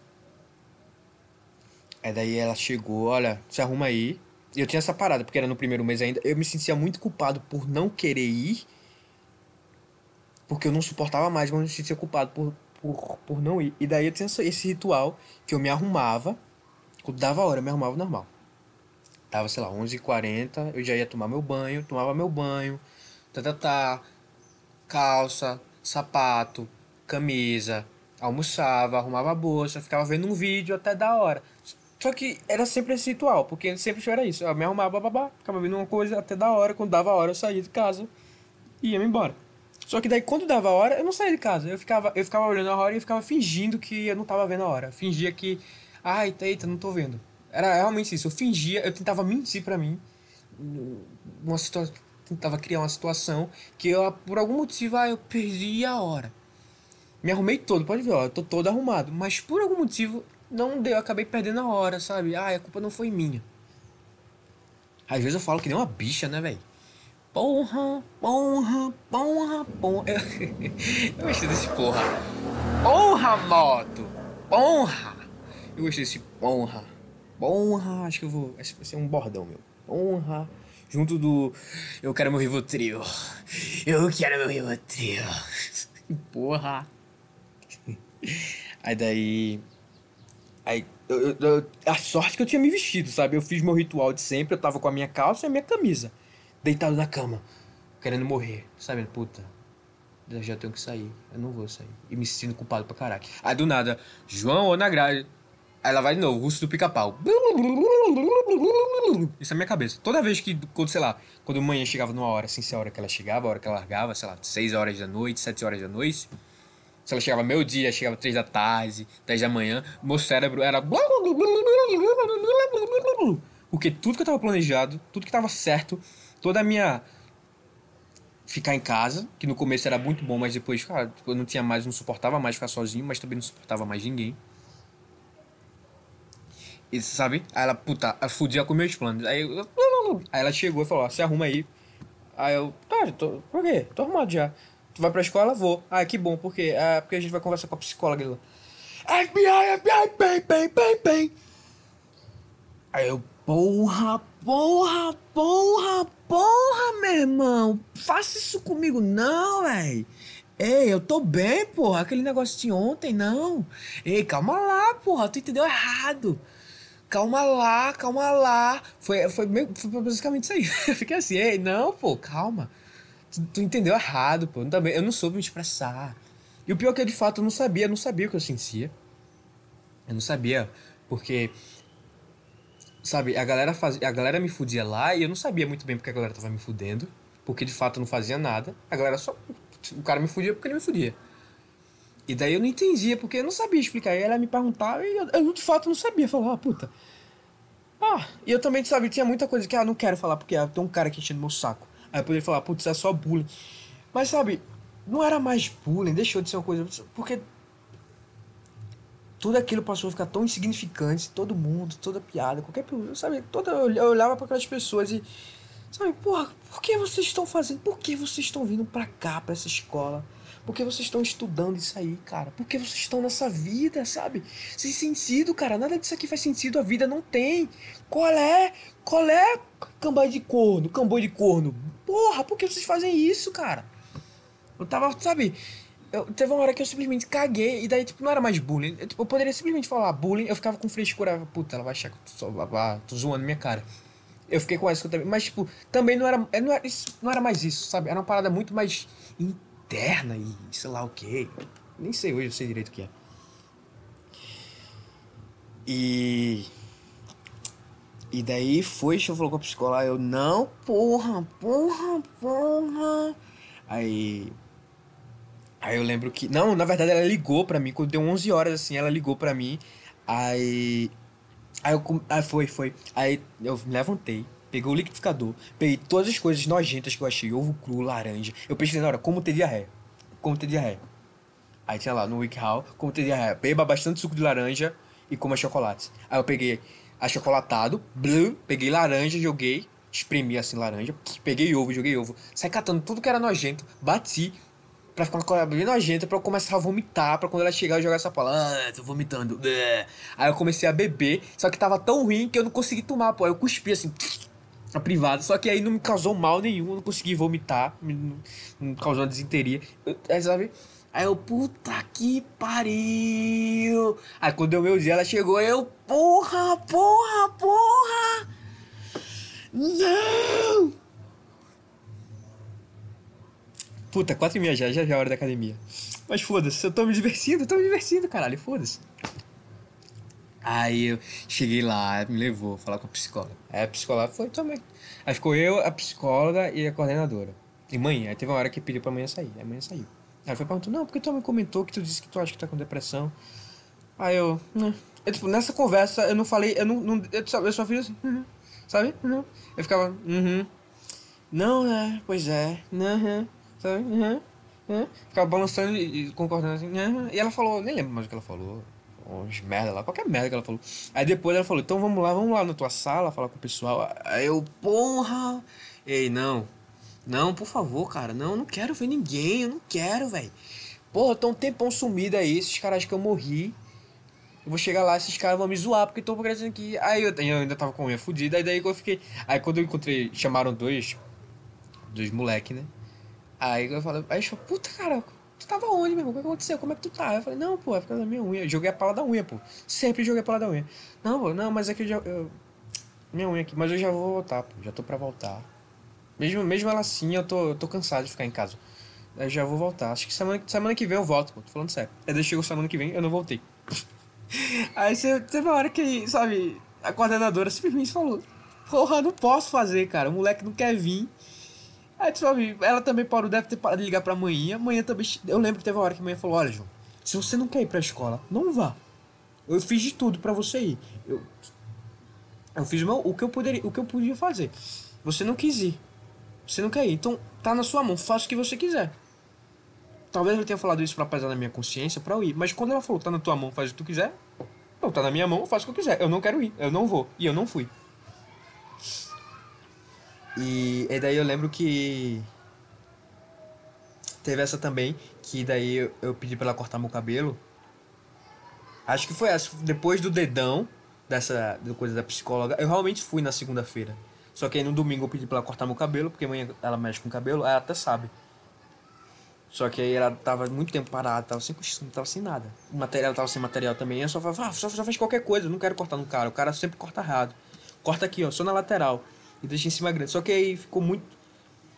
Aí daí ela chegou, olha, se arruma aí. Eu tinha essa parada, porque era no primeiro mês ainda. Eu me sentia muito culpado por não querer ir. Porque eu não suportava mais, mas eu me sentia culpado por, por, por não ir. E daí eu tinha esse ritual que eu me arrumava. Quando dava a hora, eu me arrumava normal. Tava, sei lá, 11h40, eu já ia tomar meu banho, tomava meu banho, tá, tá, tá, calça, sapato, camisa, almoçava, arrumava a bolsa, ficava vendo um vídeo até da hora. Só que era sempre esse ritual, porque sempre era isso. Eu me arrumava, babá, ficava vendo uma coisa até da hora. Quando dava a hora, eu saía de casa e ia me embora. Só que daí, quando dava a hora, eu não saía de casa. Eu ficava, eu ficava olhando a hora e eu ficava fingindo que eu não tava vendo a hora. Fingia que, ai, eita, não tô vendo. Era realmente isso. Eu fingia, eu tentava mentir para mim. Uma situação, tentava criar uma situação que eu, por algum motivo, ah, eu perdi a hora. Me arrumei todo, pode ver, ó, eu tô todo arrumado. Mas por algum motivo, não deu, eu acabei perdendo a hora, sabe? Ah, a culpa não foi minha. Às vezes eu falo que nem uma bicha, né, velho? Porra, porra, porra, porra. Eu, gostei desse porra. Porra, moto! Porra! Eu gostei desse porra. Porra, acho que eu vou. Esse vai ser um bordão, meu. Porra. Junto do. Eu quero meu Rivotril. Eu quero meu Rivotril. Porra. Aí daí. Aí, eu, eu, a sorte que eu tinha me vestido, sabe? Eu fiz meu ritual de sempre, eu tava com a minha calça e a minha camisa. Deitado na cama, querendo morrer, sabe? Puta, eu já tenho que sair, eu não vou sair. E me sentindo culpado pra caralho. Aí do nada, João ou na grade. Aí ela vai de novo, russo do pica-pau. Isso é minha cabeça. Toda vez que, quando, sei lá, quando manhã chegava numa hora, assim, se a hora que ela chegava, a hora que ela largava, sei lá, 6 horas da noite, 7 horas da noite se ela chegava meio dia, chegava três da tarde, dez da manhã, meu cérebro era. Porque tudo que eu tava planejado, tudo que tava certo, toda a minha. Ficar em casa, que no começo era muito bom, mas depois, cara, eu não tinha mais, não suportava mais ficar sozinho, mas também não suportava mais ninguém. E sabe? Aí ela, puta, ela fudia com meus planos. Aí, eu, aí ela chegou e falou: ó, se arruma aí. Aí eu, tá, tô, por quê? Tô arrumado já. Tu vai pra escola? Vou. Ah, que bom, por quê? Ah, porque a gente vai conversar com a psicóloga lá. FBI, FBI, bem, bem, bem, bem. Aí eu, porra, porra, porra, porra, meu irmão. Faça isso comigo não, velho. Ei, eu tô bem, porra. Aquele negócio de ontem, não. Ei, calma lá, porra. Tu entendeu errado. Calma lá, calma lá. Foi, foi, meio, foi basicamente isso aí. Eu fiquei assim, ei, não, pô, calma. Tu, tu entendeu errado, pô. Eu, não soube me expressar. E o pior é que eu, de fato, eu não sabia. Eu não sabia o que eu sentia. Eu não sabia, porque... Sabe, a galera, faz, a galera me fudia lá e eu não sabia muito bem porque a galera tava me fudendo. Porque, de fato, eu não fazia nada. A galera só... O cara me fudia porque ele me fudia. E daí eu não entendia, porque eu não sabia explicar. E ela me perguntava e eu, eu de fato não sabia. Falar, ah, puta. Ah, e eu também, sabe, tinha muita coisa que ah, não quero falar, porque ah, tem um cara aqui enchendo meu saco. Aí eu poderia falar, putz, é só bullying. Mas sabe, não era mais bullying, deixou de ser uma coisa. Porque tudo aquilo passou a ficar tão insignificante, todo mundo, toda piada, qualquer sabe, toda eu olhava para aquelas pessoas e sabe, porra, por que vocês estão fazendo? Por que vocês estão vindo para cá, para essa escola? Por que vocês estão estudando isso aí, cara? Por que vocês estão nessa vida, sabe? Sem sentido, cara. Nada disso aqui faz sentido. A vida não tem. Qual é? Qual é? Camboi de corno, camboi de corno. Porra, por que vocês fazem isso, cara? Eu tava, sabe? Eu, teve uma hora que eu simplesmente caguei e daí, tipo, não era mais bullying. Eu, tipo, eu poderia simplesmente falar bullying, eu ficava com frescura. Puta, ela vai achar que eu tô, só, tô zoando minha cara. Eu fiquei com essa também. Mas, tipo, também não era, é, não era, não era mais isso, sabe? Era uma parada muito mais interna e sei lá o quê. Nem sei hoje, eu sei direito o que é. E. E daí foi, eu falou com a psicóloga, eu, não, porra, porra, porra. Aí. Aí eu lembro que. Não, na verdade ela ligou pra mim, quando deu 11 horas assim, ela ligou pra mim. Aí. Aí eu. Aí foi, foi. Aí eu me levantei, peguei o liquidificador, peguei todas as coisas nojentas que eu achei, ovo cru, laranja. Eu pensei na hora, como ter diarreia? Como ter diarreia? Aí tinha lá no WikiHow, como ter diarreia? Beba bastante suco de laranja e coma chocolate. Aí eu peguei achocolatado, blue, peguei laranja, joguei, espremi assim laranja, peguei ovo, joguei ovo, saí catando tudo que era nojento, bati, pra ficar uma coisa bem nojenta, pra eu começar a vomitar, pra quando ela chegar eu jogar essa palavra, ah, tô vomitando. Aí eu comecei a beber, só que tava tão ruim que eu não consegui tomar, pô. Aí eu cuspi assim, a privada, só que aí não me causou mal nenhum, eu não consegui vomitar, não, não causou desinteria. Eu, aí, sabe? Aí eu, puta que pariu! Aí quando deu meu dia, ela chegou, eu, porra, porra, porra! Não! Puta, quatro e meia já, já é a hora da academia. Mas foda-se, eu tô me divertindo, eu tô me divertindo, caralho, foda-se. Aí eu cheguei lá, me levou falar com a psicóloga. Aí a psicóloga foi também. Aí ficou eu, a psicóloga e a coordenadora. E mãe, aí teve uma hora que pediu pra mãe sair. Aí a mãe saiu. Aí foi perguntou, não, porque tua mãe comentou que tu disse que tu acha que tá com depressão. Aí eu, né? Eu, tipo, nessa conversa eu não falei, eu não, não eu, só, eu só fiz assim, uhum, sabe? Uhum. Eu ficava, uhum. Não, é, pois é, uhum sabe? Uhum, uhum. Ficava balançando e, concordando assim. Uhum. E ela falou, nem lembro mais o que ela falou. Uns merda lá, qualquer merda que ela falou. Aí depois ela falou, então vamos lá, vamos lá na tua sala falar com o pessoal. Aí eu, porra! Ei, não. Não, por favor, cara. Não, não quero ver ninguém. Eu não quero, velho. Porra, tô um tempão sumido aí. Esses caras que eu morri. Eu vou chegar lá, esses caras vão me zoar porque tô parecendo que. Aí eu, eu ainda tava com a unha fodida. Aí daí eu fiquei. Aí quando eu encontrei. Chamaram dois. Dois moleque, né? Aí eu falei, aí eu falei, puta cara, tu tava onde, meu irmão? O que aconteceu? Como é que tu tá? Eu falei, não, pô, é por causa da minha unha. Eu joguei a pala da unha, pô. Sempre joguei a pala da unha. Não, pô, não, mas é que eu já. Eu... Minha unha aqui, mas eu já vou voltar, pô. Já tô pra voltar. Mesmo, mesmo ela assim, eu tô, eu tô cansado de ficar em casa. Eu já vou voltar. Acho que semana, semana que vem eu volto, pô. Tô falando sério. Aí daí chegou semana que vem, eu não voltei. Aí você teve uma hora que, sabe, a coordenadora simplesmente falou: Porra, não posso fazer, cara. O moleque não quer vir. Aí, sabe, ela também parou, deve ter parado de ligar pra manhã. Amanhã também. Eu lembro que teve uma hora que a manhã falou: Olha, João, se você não quer ir pra escola, não vá. Eu fiz de tudo para você ir. Eu, eu fiz meu, o, que eu poderia, o que eu podia fazer. Você não quis ir. Você não quer ir. Então, tá na sua mão. Faça o que você quiser. Talvez eu tenha falado isso pra pesar na minha consciência pra eu ir. Mas quando ela falou, tá na tua mão, faz o que tu quiser. Não, tá na minha mão, faço o que eu quiser. Eu não quero ir. Eu não vou. E eu não fui. E, e daí eu lembro que teve essa também, que daí eu, eu pedi pra ela cortar meu cabelo. Acho que foi essa, depois do dedão, dessa coisa da psicóloga, eu realmente fui na segunda-feira. Só que aí no domingo eu pedi pra ela cortar meu cabelo, porque amanhã ela mexe com cabelo, ela até sabe. Só que aí ela tava muito tempo parada, tava sem costume, tava sem nada. O material tava sem material também. Eu só falava, ah, só, só faz qualquer coisa, eu não quero cortar no cara. O cara sempre corta errado. Corta aqui, ó, só na lateral e deixa em cima grande. Só que aí ficou muito.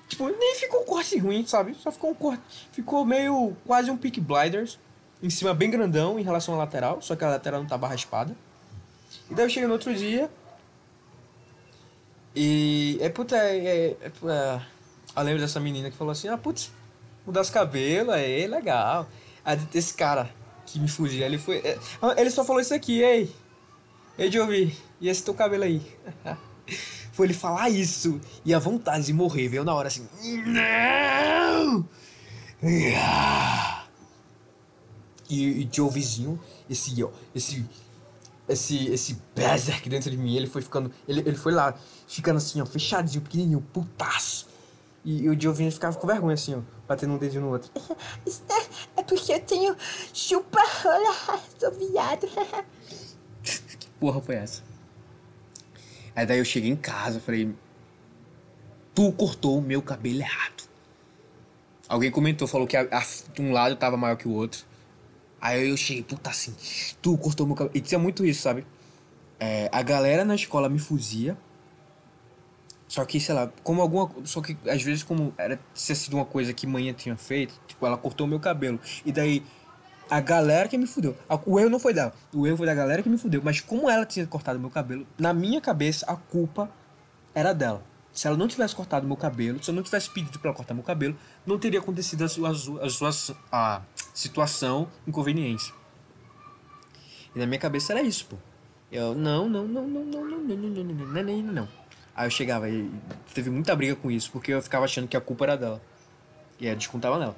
Tipo, nem ficou um corte ruim, sabe? Só ficou um corte. Ficou meio. quase um pick blinders. Em cima bem grandão em relação à lateral. Só que a lateral não tava raspada. E daí eu cheguei no outro dia. E. É puta. É, é, é, é, eu lembro dessa menina que falou assim: ah, putz, mudar os cabelos, é legal. Aí esse cara que me fugia, ele foi. É, ele só falou isso aqui, ei. Ei, Jovi, e esse teu cabelo aí? foi ele falar isso e a vontade de morrer veio na hora assim. Não! E, e tinha o vizinho, esse, ó, esse, esse, esse berserk dentro de mim, ele foi ficando, ele, ele foi lá, ficando assim, ó, fechadinho, pequenininho, putaço. E, e o Diovinho ficava com vergonha assim, ó, batendo um dedinho no outro. É, é porque eu tenho chupa-rola, sou viado. que porra foi essa? Aí daí eu cheguei em casa, falei, tu cortou o meu cabelo errado. Alguém comentou, falou que a, a, um lado tava maior que o outro. Aí eu cheguei, puta assim, tu cortou meu cabelo. E tinha muito isso, sabe? É, a galera na escola me fuzia. Só que, sei lá, como alguma. Só que às vezes, como era tinha sido uma coisa que manhã tinha feito, tipo, ela cortou meu cabelo. E daí a galera que me fudeu. O erro não foi dela. O erro foi da galera que me fudeu. Mas como ela tinha cortado meu cabelo, na minha cabeça a culpa era dela. Se ela não tivesse cortado meu cabelo, se eu não tivesse pedido pra ela cortar meu cabelo, não teria acontecido a sua, a sua a situação inconveniente. E na minha cabeça era isso, pô. Eu, não, não, não, não, não, não, não, não, não, não, não, não. Aí eu chegava e teve muita briga com isso, porque eu ficava achando que a culpa era dela. E aí eu descontava nela.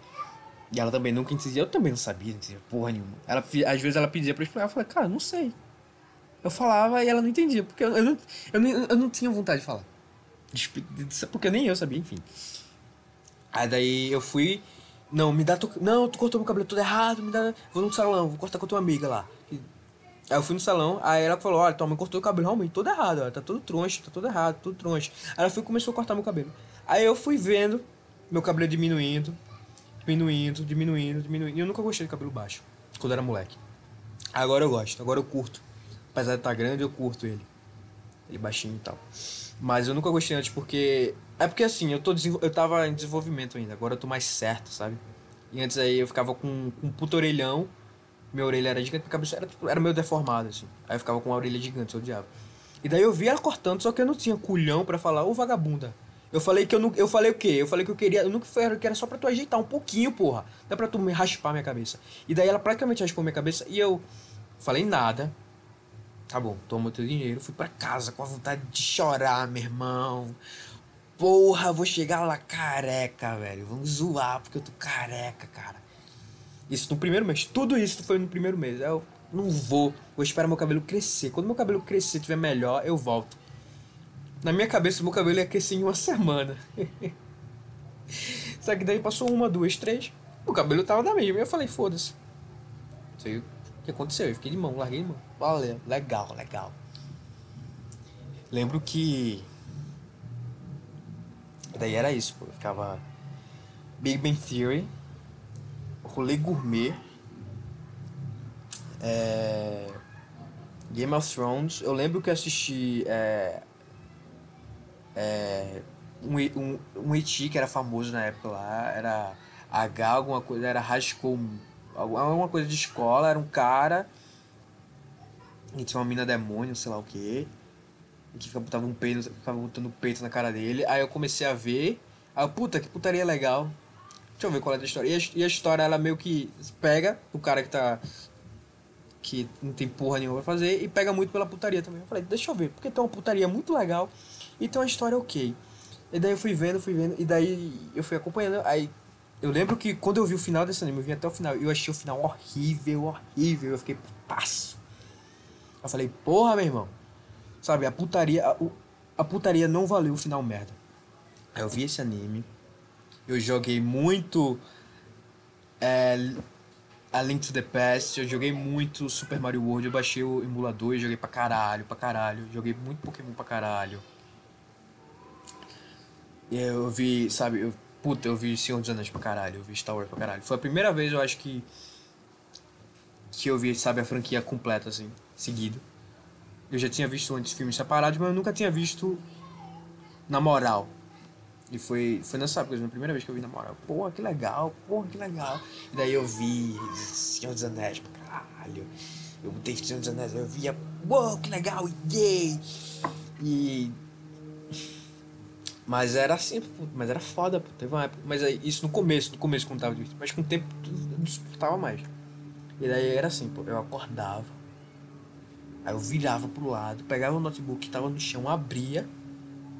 E ela também nunca entendia, eu também não sabia, não entendia porra nenhuma. Ela, às vezes ela pedia pra eu explicar, eu falei, cara, não sei. Eu falava e ela não entendia, porque eu, eu, não, eu, não, eu não tinha vontade de falar. Porque nem eu sabia, enfim. Aí daí eu fui. Não, me dá. Tu, não, tu cortou meu cabelo todo errado, me dá. Vou no salão, vou cortar com tua amiga lá. Aí eu fui no salão, aí ela falou, olha, tua mãe cortou o cabelo realmente todo errado, ó, tá todo troncho, tá todo errado, tudo troncho. Aí ela foi começou a cortar meu cabelo. Aí eu fui vendo meu cabelo diminuindo, diminuindo, diminuindo, diminuindo. E eu nunca gostei de cabelo baixo, quando era moleque. Agora eu gosto, agora eu curto. Apesar de estar grande, eu curto ele. Ele baixinho e tal. Mas eu nunca gostei antes porque. É porque assim, eu, tô eu tava em desenvolvimento ainda, agora eu tô mais certo, sabe? E antes aí eu ficava com, com um puto orelhão, minha orelha era gigante, minha cabeça era, tipo, era meio deformada, assim. Aí eu ficava com uma orelha gigante, eu odiava. E daí eu vi ela cortando, só que eu não tinha culhão pra falar, ô vagabunda. Eu falei que eu não. Eu falei o quê? Eu falei que eu queria. Eu nunca falei que era só pra tu ajeitar um pouquinho, porra. Não é pra tu me raspar minha cabeça. E daí ela praticamente raspou minha cabeça e eu falei nada. Tá bom, toma o teu dinheiro. Fui pra casa com a vontade de chorar, meu irmão. Porra, vou chegar lá careca, velho. Vamos zoar porque eu tô careca, cara. Isso no primeiro mês. Tudo isso foi no primeiro mês. Eu não vou. Vou esperar meu cabelo crescer. Quando meu cabelo crescer, tiver melhor, eu volto. Na minha cabeça, meu cabelo ia crescer em uma semana. Só que daí passou uma, duas, três. O cabelo tava da mesma. E eu falei, foda-se. Não sei o que aconteceu. Eu fiquei de mão, larguei de mão. Valeu, legal, legal. Lembro que. Daí era isso, pô. Eu ficava. Big Bang Theory. Rolê Gourmet. É... Game of Thrones. Eu lembro que eu assisti. É... É... Um, um, um E.T. que era famoso na época lá. Era H, alguma coisa. Era School. Alguma coisa de escola. Era um cara. E tinha uma mina demônio, sei lá o que. Que ficava, um peito, ficava botando peito na cara dele. Aí eu comecei a ver. Aí eu, puta, que putaria legal. Deixa eu ver qual é a história. E a, e a história, ela meio que pega o cara que tá. que não tem porra nenhuma pra fazer e pega muito pela putaria também. Eu falei, deixa eu ver, porque tem uma putaria muito legal e tem uma história ok. E daí eu fui vendo, fui vendo, e daí eu fui acompanhando. Aí eu lembro que quando eu vi o final desse anime, eu vi até o final, eu achei o final horrível, horrível. Eu fiquei putaço. Eu falei, porra, meu irmão. Sabe, a putaria. A, a putaria não valeu o final merda. Aí eu vi esse anime. Eu joguei muito. É, a Link to the Past. Eu joguei muito Super Mario World. Eu baixei o emulador e joguei pra caralho, pra caralho. Joguei muito Pokémon pra caralho. Eu vi, sabe, eu, puta, eu vi Senhor dos Anéis pra caralho. Eu vi Star Wars pra caralho. Foi a primeira vez, eu acho que. Que eu vi, sabe, a franquia completa, assim, seguido. Eu já tinha visto antes filmes separados, mas eu nunca tinha visto na moral. E foi, foi nessa época, a primeira vez que eu vi na moral. Porra, que legal, porra, que legal. E daí eu vi Senhor dos Anéis pra caralho. Eu botei Senhor dos Anéis, eu via, uou, que legal, yay! E. Mas era assim, mas era foda, pô. Teve uma época. Mas isso no começo, no começo quando tava divertido. Mas com o tempo não suportava mais. E daí era assim, pô, eu acordava. Aí eu virava pro lado, pegava o notebook que tava no chão, abria,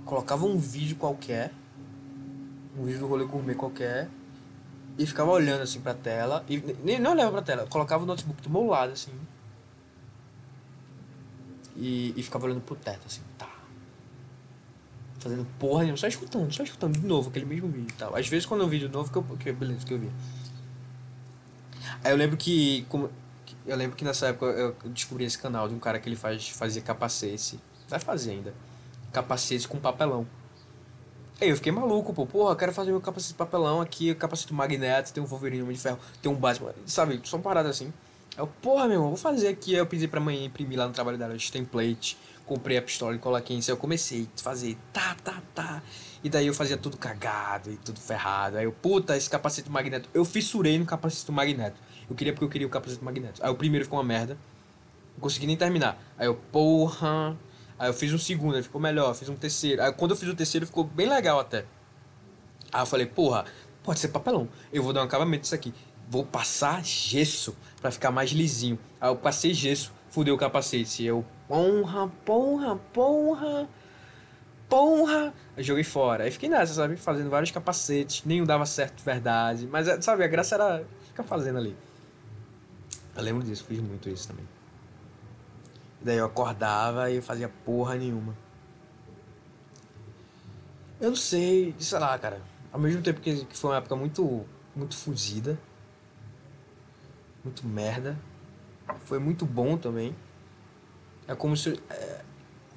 colocava um vídeo qualquer, um vídeo do rolê gourmet qualquer, e ficava olhando assim pra tela, e nem não olhava pra tela, colocava o notebook do meu lado assim, e, e ficava olhando pro teto assim, tá. Fazendo porra nenhuma, só escutando, só escutando de novo aquele mesmo vídeo e tal. Às vezes quando é um vídeo novo, que eu, que, beleza, que eu via. Aí eu lembro que, como, eu lembro que nessa época eu descobri esse canal de um cara que ele faz, fazia capacete. Vai fazer ainda. Capacete com papelão. Aí eu fiquei maluco, pô. Porra, eu quero fazer meu capacete de papelão aqui, capacete Magneto, tem um Wolverine Homem de Ferro, tem um Batman, sabe? Só uma parada assim. Eu, porra, meu irmão, vou fazer aqui. Aí eu pedi pra mãe imprimir lá no trabalho dela os templates. Comprei a pistola e coloquei isso. Aí eu comecei a fazer tá, tá, tá. E daí eu fazia tudo cagado e tudo ferrado. Aí eu, puta, esse capacete magneto. Eu fissurei no capacete magneto. Eu queria porque eu queria o capacete magneto. Aí o primeiro ficou uma merda. Não consegui nem terminar. Aí eu, porra. Aí eu fiz um segundo, aí ficou melhor. Fiz um terceiro. Aí quando eu fiz o terceiro ficou bem legal até. Aí eu falei, porra, pode ser papelão. Eu vou dar um acabamento nisso aqui. Vou passar gesso pra ficar mais lisinho. Aí eu passei gesso, fudeu o capacete. Eu, porra, porra, porra, porra. Joguei fora. Aí fiquei nessa, sabe? Fazendo vários capacetes. Nenhum dava certo de verdade. Mas, sabe, a graça era ficar fazendo ali. Eu lembro disso, fiz muito isso também. Daí eu acordava e eu fazia porra nenhuma. Eu não sei, sei lá, cara. Ao mesmo tempo que, foi uma época muito, muito fugida. Muito merda. Foi muito bom também. É como se. É,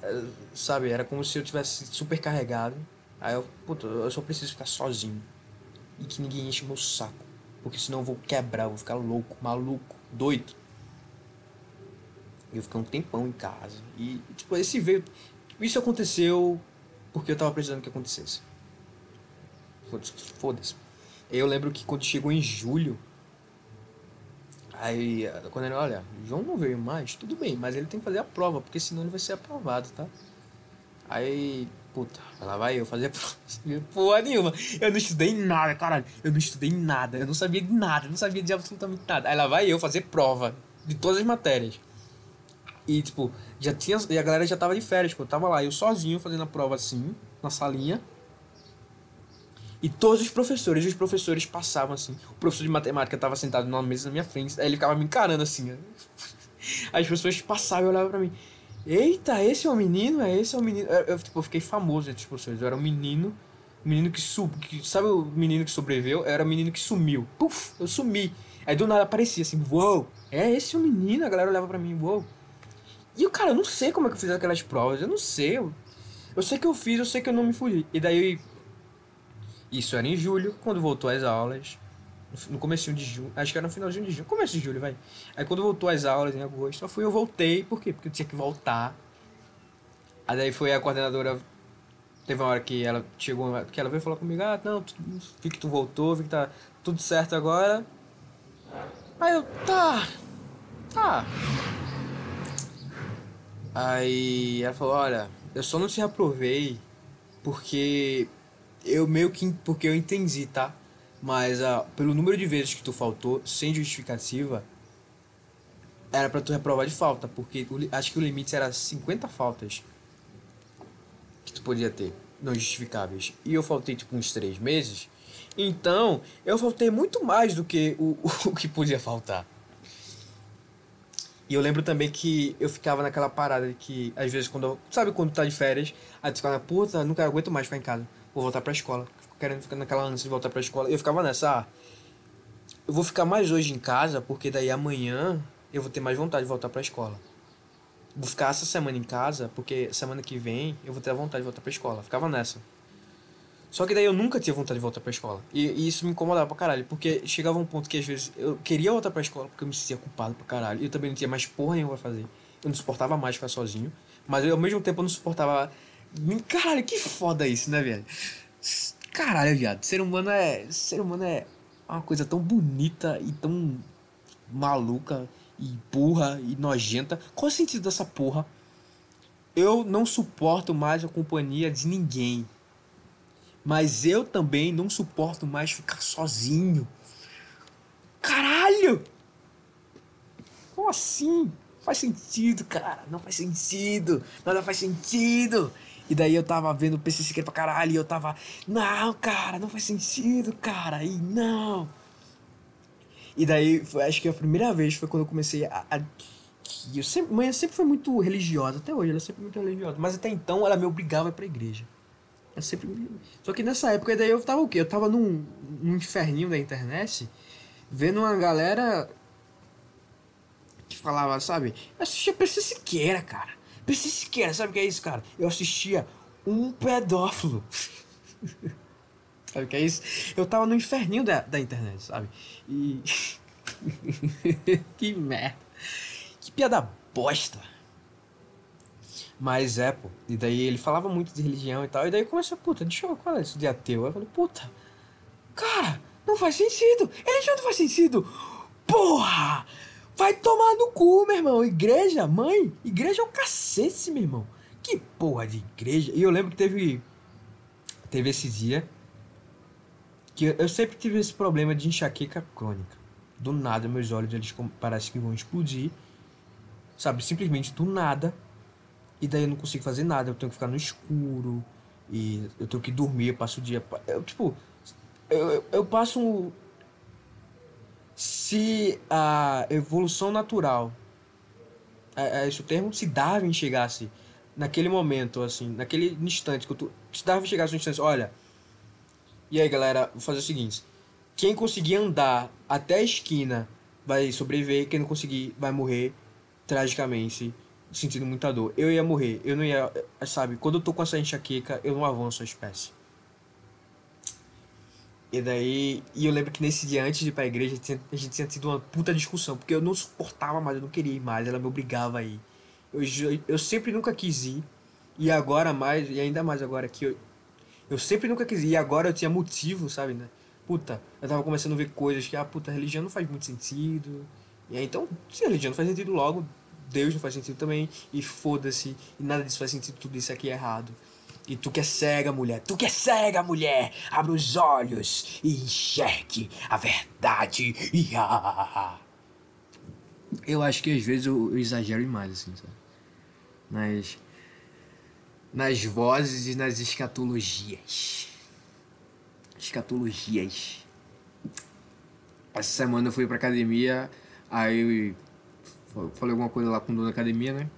é, sabe, era como se eu tivesse super carregado. Aí eu, puta, eu só preciso ficar sozinho. E que ninguém enche meu saco. Porque senão eu vou quebrar, eu vou ficar louco, maluco, doido. Eu fiquei um tempão em casa. E, tipo, esse veio. Isso aconteceu porque eu tava precisando que acontecesse. Foda-se. Foda eu lembro que quando chegou em julho. Aí, quando ele, olha, João não veio mais, tudo bem, mas ele tem que fazer a prova, porque senão ele vai ser aprovado, tá? Aí, puta, lá vai eu fazer a prova. Porra nenhuma. Eu não estudei nada, caralho. Eu não estudei nada. Eu não sabia de nada. Eu não sabia de absolutamente nada. Aí lá vai eu fazer prova de todas as matérias. E, tipo, já tinha. E a galera já tava de férias, tipo, eu tava lá, eu sozinho fazendo a prova assim, na salinha. E todos os professores, os professores passavam assim. O professor de matemática tava sentado numa mesa na minha frente, aí ele ficava me encarando assim. Aí as pessoas passavam e olhavam pra mim. Eita, esse é o menino? É esse é o menino? Eu, eu, tipo, eu fiquei famoso entre os professores. Eu era um menino. Um menino que sub. Que, sabe o menino que sobreviveu? Eu era o menino que sumiu. Puf, eu sumi. Aí do nada aparecia assim, uou, é esse o menino? A galera olhava pra mim, uou. E eu, cara, eu não sei como é que eu fiz aquelas provas, eu não sei. Eu, eu sei que eu fiz, eu sei que eu não me fudi. E daí. Isso era em julho, quando voltou às aulas. No começo de junho, acho que era no finalzinho de junho, começo de julho, vai. Aí quando voltou às aulas em agosto, só fui eu voltei, por quê? Porque eu tinha que voltar. Aí daí foi a coordenadora, teve uma hora que ela chegou, que ela veio falar comigo, ah, não, vi que tu voltou, vi que tá tudo certo agora. Aí eu, tá, tá. Aí ela falou, olha, eu só não te reprovei porque eu meio que porque eu entendi, tá? Mas uh, pelo número de vezes que tu faltou, sem justificativa, era para tu reprovar de falta, porque o, acho que o limite era 50 faltas que tu podia ter, não justificáveis. E eu faltei tipo uns 3 meses. Então, eu faltei muito mais do que o, o que podia faltar. E eu lembro também que eu ficava naquela parada de que, às vezes, quando. Sabe quando tá de férias, aí tu fica na puta, nunca aguento mais ficar em casa. Vou voltar pra escola. Querendo ficar naquela ânsia de voltar pra escola. Eu ficava nessa, ah, eu vou ficar mais hoje em casa, porque daí amanhã eu vou ter mais vontade de voltar pra escola. Vou ficar essa semana em casa, porque semana que vem eu vou ter a vontade de voltar pra escola. Ficava nessa. Só que daí eu nunca tinha vontade de voltar pra escola. E, e, isso me incomodava pra caralho. Porque chegava um ponto que às vezes eu queria voltar pra escola porque eu me sentia culpado pra caralho. E eu também não tinha mais porra nenhuma pra fazer. Eu não suportava mais ficar sozinho. Mas eu, ao mesmo tempo eu não suportava. Caralho, que foda isso, né, velho? Caralho, viado. Ser humano é. Ser humano é uma coisa tão bonita e tão maluca e burra e nojenta. Qual o sentido dessa porra? Eu não suporto mais a companhia de ninguém. Mas eu também não suporto mais ficar sozinho. Caralho! Como assim? Faz sentido, cara. Não faz sentido. Nada faz sentido. E daí eu tava vendo o PC Siqueira pra caralho e eu tava. Não, cara, não faz sentido, cara. E não. E daí, acho que a primeira vez foi quando eu comecei a. a eu sempre, mãe sempre foi muito religiosa, até hoje ela é sempre muito religiosa. Mas até então ela me obrigava a ir pra igreja. Eu sempre. Só que nessa época daí eu tava o quê? Eu tava num, num inferninho da internet, vendo uma galera que falava, sabe? Eu assistia PC Siqueira, cara. PC Siqueira, sabe o que é isso, cara? Eu assistia um pedófilo. sabe o que é isso? Eu tava no inferninho da, da internet, sabe? E. que merda. Que piada bosta. Mas é, pô. E daí ele falava muito de religião e tal. E daí começou, puta, deixa eu falar isso de ateu. Eu falei, puta, cara, não faz sentido. Religião não faz sentido. Porra! Vai tomar no cu, meu irmão. Igreja, mãe. Igreja é o cacete, meu irmão. Que porra de igreja. E eu lembro que teve. Teve esse dia. Que eu, eu sempre tive esse problema de enxaqueca crônica. Do nada, meus olhos eles com- parece que vão explodir. Sabe? Simplesmente do nada. E daí eu não consigo fazer nada. Eu tenho que ficar no escuro. E eu tenho que dormir. Eu passo o dia. Eu, tipo. Eu, eu, eu passo um. Se a evolução natural. É, é esse o termo? Se Darwin chegasse naquele momento, assim, naquele instante que tô. Se Darwin chegasse no instante, olha. E aí, galera, vou fazer o seguinte. Quem conseguir andar até a esquina vai sobreviver, quem não conseguir vai morrer tragicamente, sentindo muita dor. Eu ia morrer, eu não ia, sabe, quando eu tô com essa enxaqueca, eu não avanço a espécie. E daí, e eu lembro que nesse dia antes de ir pra igreja, a gente tinha- a gente tinha tido uma puta discussão, porque eu não suportava mais, eu não queria ir mais, ela me obrigava a ir. Eu, eu sempre nunca quis ir, e agora mais, e ainda mais agora que eu, eu sempre nunca quis ir, e agora eu tinha motivo, sabe, né? Puta, eu tava começando a ver coisas que, ah, puta, a religião não faz muito sentido. E aí, então, se a religião não faz sentido logo, Deus não faz sentido também, e foda-se, e nada disso faz sentido, tudo isso aqui é errado. E tu que é cega, mulher, tu que é cega, mulher, abre os olhos e enxergue a verdade. Eu acho que às vezes eu, eu exagero demais, assim, sabe? Nas, nas vozes e nas escatologias. Escatologias. Essa semana eu fui pra academia, aí eu falei alguma coisa lá com o dono da academia, né?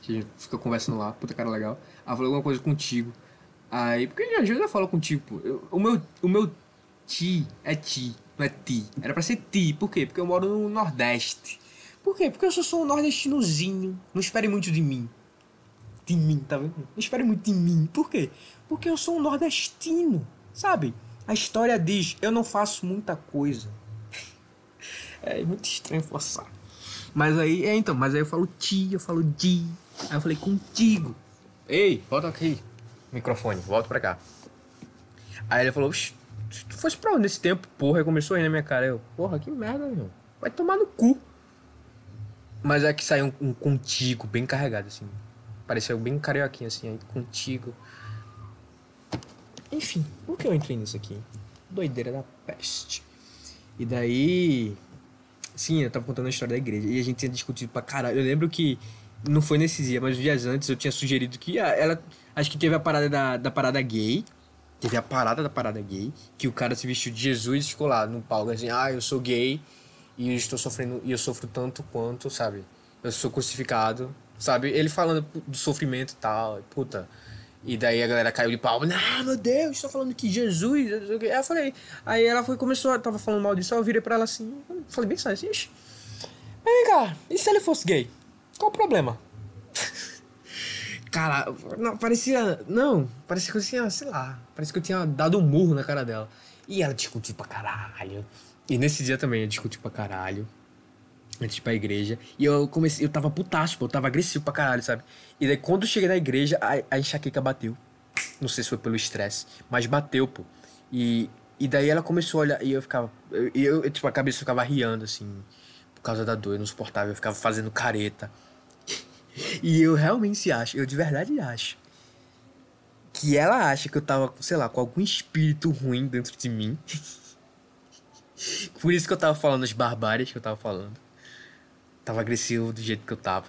Que a gente fica conversando lá, puta cara legal. Falei alguma coisa contigo. Aí, porque às vezes eu falo contigo, pô. Eu- o, meu, o meu ti é ti, não é ti. Era pra ser ti, por quê? Porque eu moro no Nordeste. Por quê? Porque eu só sou um nordestinozinho. Não espere muito de mim. De mim, tá vendo? Não espere muito de mim. Por quê? Porque eu sou um nordestino, sabe? A história diz, eu não faço muita coisa. É muito estranho forçar. Mas aí, é então, mas aí eu falo ti, eu falo di. Aí eu falei contigo. Ei, volta aqui. Microfone, volta pra cá. Aí ele falou, "Oxe, se tu fosse pra onde nesse tempo, porra, aí começou a na minha cara. Eu, porra, que merda, meu. Vai tomar no cu. Mas é que saiu um, um contigo, bem carregado, assim. Pareceu bem carioquinho, assim, aí contigo. Enfim, por que eu entrei nisso aqui? Doideira da peste. E daí. Sim, eu tava contando a história da igreja. E a gente tinha discutido pra caralho. Eu lembro que. Não foi nesse dia, mas dias antes eu tinha sugerido que ah, ela. Acho que teve a parada da, da parada gay. Teve a parada da parada gay. Que o cara se vestiu de Jesus e ficou lá no palco assim, ah, eu sou gay e eu estou sofrendo. E eu sofro tanto quanto, sabe? Eu sou crucificado. Sabe? Ele falando do sofrimento e tal. e Puta. E daí a galera caiu de pau. Ah, meu Deus, tá falando que Jesus. não sei o quê." Aí eu falei. Aí ela foi, começou, tava falando mal disso. Aí eu virei pra ela assim. Falei bem sério assim. "Ixi, Mas vem cá, e se ele fosse gay? Qual o problema? Cara, não, parecia. Não, parecia que eu tinha, sei lá. Parecia que eu tinha dado um murro na cara dela. E ela discutiu pra caralho. E nesse dia também eu discuti pra caralho. Antes pra igreja. E eu comecei, eu tava putaço, pô, eu tava agressivo pra caralho, sabe? E daí quando eu cheguei na igreja, a, a enxaqueca bateu. Não sei se foi pelo estresse, mas bateu, pô. E, e daí ela começou a olhar, e eu ficava. Eu, e eu, tipo, a cabeça ficava riando, assim, por causa da dor, eu não suportava, eu ficava fazendo careta. E eu realmente acho, eu de verdade acho, que ela acha que eu tava, sei lá, com algum espírito ruim dentro de mim. Por isso que eu tava falando as barbáries que eu tava falando. Tava agressivo do jeito que eu tava.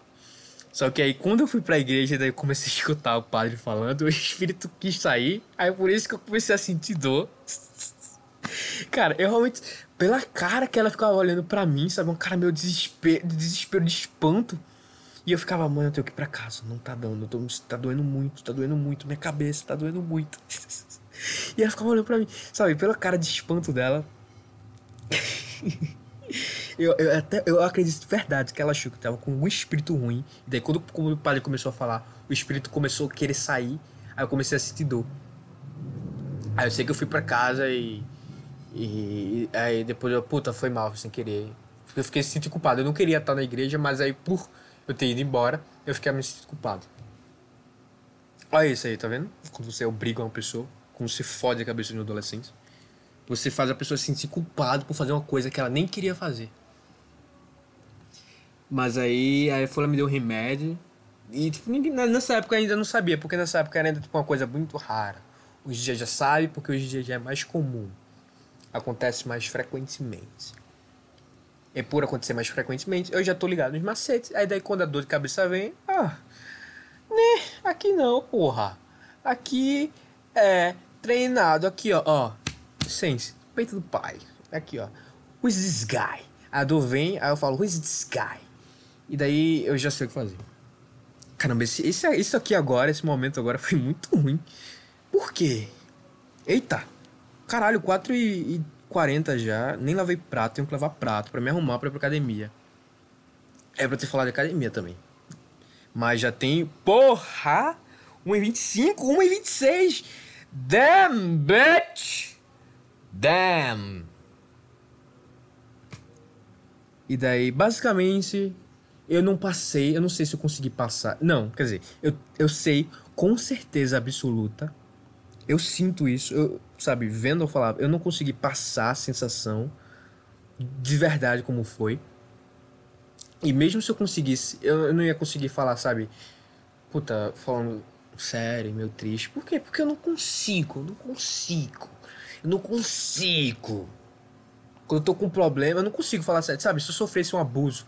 Só que aí quando eu fui pra igreja, daí eu comecei a escutar o padre falando, o espírito quis sair, aí por isso que eu comecei a sentir dor. Cara, eu realmente, pela cara que ela ficava olhando pra mim, sabe, um cara meio desespero, de desespero, de espanto. E eu ficava, mano, eu tenho que ir pra casa, não tá dando, tô, tá doendo muito, tá doendo muito, minha cabeça tá doendo muito. E ela ficava olhando pra mim, sabe, pela cara de espanto dela. Eu, eu até eu acredito de verdade que ela achou que tava com um espírito ruim. E daí quando, quando o padre começou a falar, o espírito começou a querer sair. Aí eu comecei a sentir dor. Aí eu sei que eu fui pra casa e. E aí depois eu, puta, foi mal, sem querer. Eu fiquei sentindo culpado. Eu não queria estar na igreja, mas aí por eu ter ido embora, eu fiquei me sentindo culpado. Olha isso aí, tá vendo? Quando você obriga uma pessoa, como você fode a cabeça de um adolescente. Você faz a pessoa se sentir culpado por fazer uma coisa que ela nem queria fazer. Mas aí, aí a Folha me deu remédio. E tipo, nessa época eu ainda não sabia, porque nessa época era ainda tipo, uma coisa muito rara. Hoje em dia já sabe, porque hoje em dia já é mais comum. Acontece mais frequentemente. E por acontecer mais frequentemente, eu já tô ligado nos macetes. Aí daí quando a dor de cabeça vem, ah, né, aqui não, porra. Aqui é treinado, aqui ó, ó. Sense, peito do pai. Aqui ó. Who is this guy? A dor vem, aí eu falo, who is this guy? E daí eu já sei o que fazer. Caramba, esse, esse, isso aqui agora, esse momento agora foi muito ruim. Por quê? Eita! Caralho, 4 e, e 40 já. Nem lavei prato, tenho que lavar prato pra me arrumar pra ir pra academia. É pra ter falado de academia também. Mas já tem. Porra! 1,25, 1,26! Damn, bitch! Damn! E daí, basicamente, eu não passei, eu não sei se eu consegui passar. Não, quer dizer, eu, eu sei com certeza absoluta. Eu sinto isso, eu, sabe, vendo eu falar, eu não consegui passar a sensação de verdade como foi. E mesmo se eu conseguisse, eu, eu não ia conseguir falar, sabe, puta, falando sério, meio triste. Por quê? Porque eu não consigo, eu não consigo. Eu não consigo. Quando eu tô com um problema, eu não consigo falar sério, sabe? Se eu sofresse um abuso,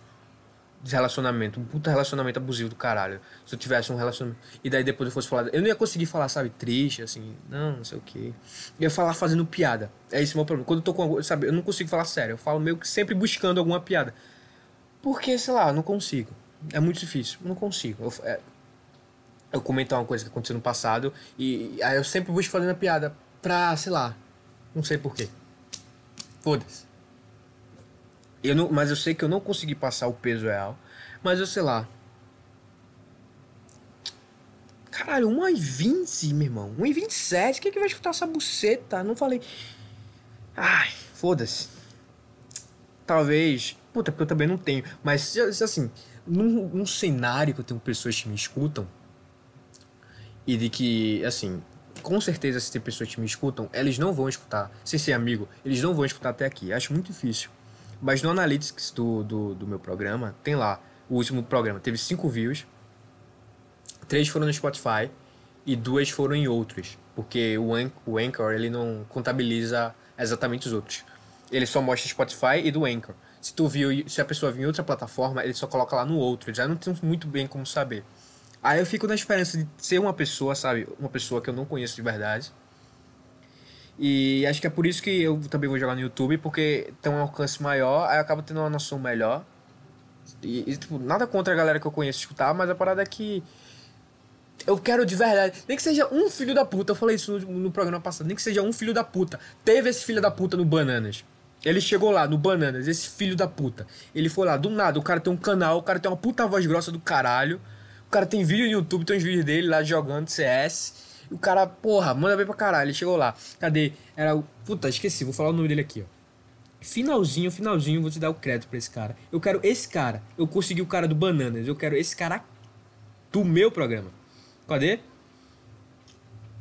relacionamento, um puta relacionamento abusivo do caralho. Se eu tivesse um relacionamento. E daí depois eu fosse falar. Eu não ia conseguir falar, sabe, triste, assim, não, não sei o quê. Eu ia falar fazendo piada. É esse o meu problema. Quando eu tô com. Sabe, eu não consigo falar sério. Eu falo meio que sempre buscando alguma piada. Porque, sei lá, eu não consigo. É muito difícil. Eu não consigo. Eu, é, eu comentar uma coisa que aconteceu no passado e, aí eu sempre busco fazendo a piada pra, sei lá, não sei porquê. Foda-se. Eu não, mas eu sei que eu não consegui passar o peso real. Mas eu sei lá. Caralho, 1,20, meu irmão. 1,27. Quem é que vai escutar essa buceta? Não falei. Ai, foda-se. Talvez. Puta, porque eu também não tenho. Mas, assim, num, num cenário que eu tenho pessoas que me escutam. E de que, assim, com certeza, se tem pessoas que me escutam, eles não vão escutar. Sem ser amigo, eles não vão escutar até aqui. Acho muito difícil. Mas no Analytics do, do, do meu programa, tem lá. O último programa teve 5 views. Três foram no Spotify e duas foram em outros. Porque o, An o Anchor ele não contabiliza exatamente os outros. Ele só mostra Spotify e do Anchor. Se tu viu, se a pessoa viu em outra plataforma, ele só coloca lá no outro. Já não tem muito bem como saber. Aí eu fico na esperança de ser uma pessoa, sabe? Uma pessoa que eu não conheço de verdade e acho que é por isso que eu também vou jogar no YouTube, porque tem um alcance maior, aí eu acabo tendo uma noção melhor. E, e, tipo, nada contra a galera que eu conheço escutar, mas a parada é que. Eu quero de verdade. Nem que seja um filho da puta. Eu falei isso no, no programa passado. Nem que seja um filho da puta. Teve esse filho da puta no Bananas. Ele chegou lá no Bananas, esse filho da puta. Ele foi lá, do nada, o cara tem um canal, o cara tem uma puta voz grossa do caralho. O cara tem vídeo no YouTube, tem uns vídeos dele lá jogando CS. O cara, porra, manda bem pra caralho. Ele chegou lá. Cadê? Era o. Puta, esqueci, vou falar o nome dele aqui, ó. Finalzinho, finalzinho, vou te dar o crédito pra esse cara. Eu quero esse cara. Eu consegui o cara do Bananas. Eu quero esse cara do meu programa. Cadê?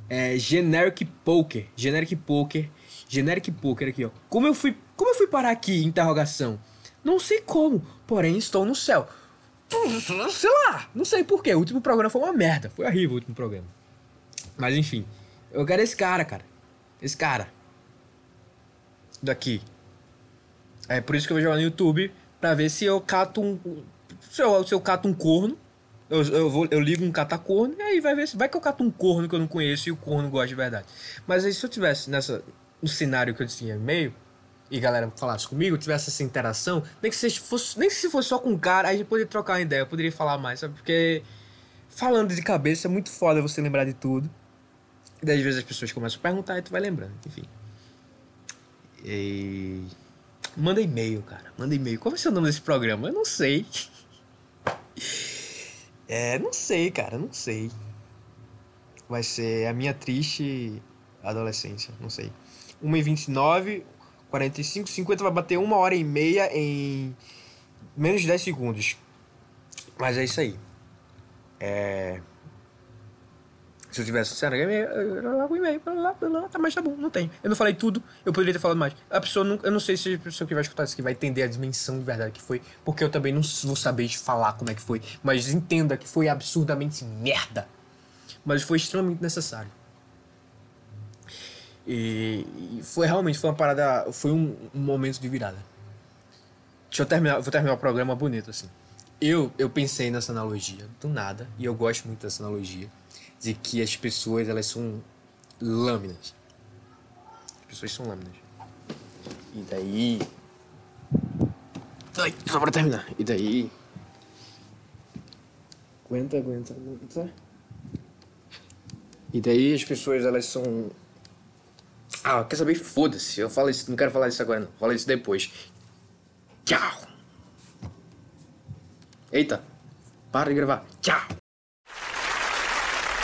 É Generic Poker. Generic Poker. Generic Poker aqui, ó. Como eu fui, como eu fui parar aqui? Interrogação. Não sei como, porém estou no céu. Sei lá, não sei porquê. O último programa foi uma merda. Foi horrível o último programa. Mas enfim, eu quero esse cara, cara. Esse cara. Daqui. É por isso que eu vou jogar no YouTube pra ver se eu cato um. Se eu, se eu cato um corno. Eu, eu, vou, eu ligo um catacorno e aí vai ver se. Vai que eu cato um corno que eu não conheço e o corno gosta de verdade. Mas aí se eu tivesse nessa. No cenário que eu tinha meio e galera falasse comigo, tivesse essa interação, nem que se fosse, nem se fosse só com um cara, aí a gente poderia trocar uma ideia, eu poderia falar mais, sabe? Porque falando de cabeça é muito foda você lembrar de tudo. E daí, às vezes as pessoas começam a perguntar e tu vai lembrando, enfim. E... Manda e-mail, cara. Manda e-mail. Qual vai ser o nome desse programa? Eu não sei. É, não sei, cara, não sei. Vai ser a minha triste adolescência, não sei. 1h29, 45, 50 vai bater uma hora e meia em menos de 10 segundos. Mas é isso aí. É. Se eu tivesse sincero, logo e-mail, tá, mas tá bom, não tem. Eu não falei tudo, eu poderia ter falado mais. A pessoa não, eu não sei se a pessoa que vai escutar isso aqui vai entender a dimensão de verdade que foi, porque eu também não vou saber falar como é que foi, mas entenda que foi absurdamente merda. Mas foi extremamente necessário. E, e foi realmente foi uma parada, foi um, um momento de virada. Deixa eu terminar, vou terminar o programa bonito assim. Eu, eu pensei nessa analogia do nada, e eu gosto muito dessa analogia de que as pessoas elas são lâminas. As pessoas são lâminas. E daí. Ai, só pra terminar. E daí. Aguenta, aguenta, aguenta. E daí as pessoas elas são. Ah, quer saber? Foda-se. Eu falo isso, não quero falar isso agora, não. Falo isso depois. Tchau. Eita. Para de gravar. Tchau.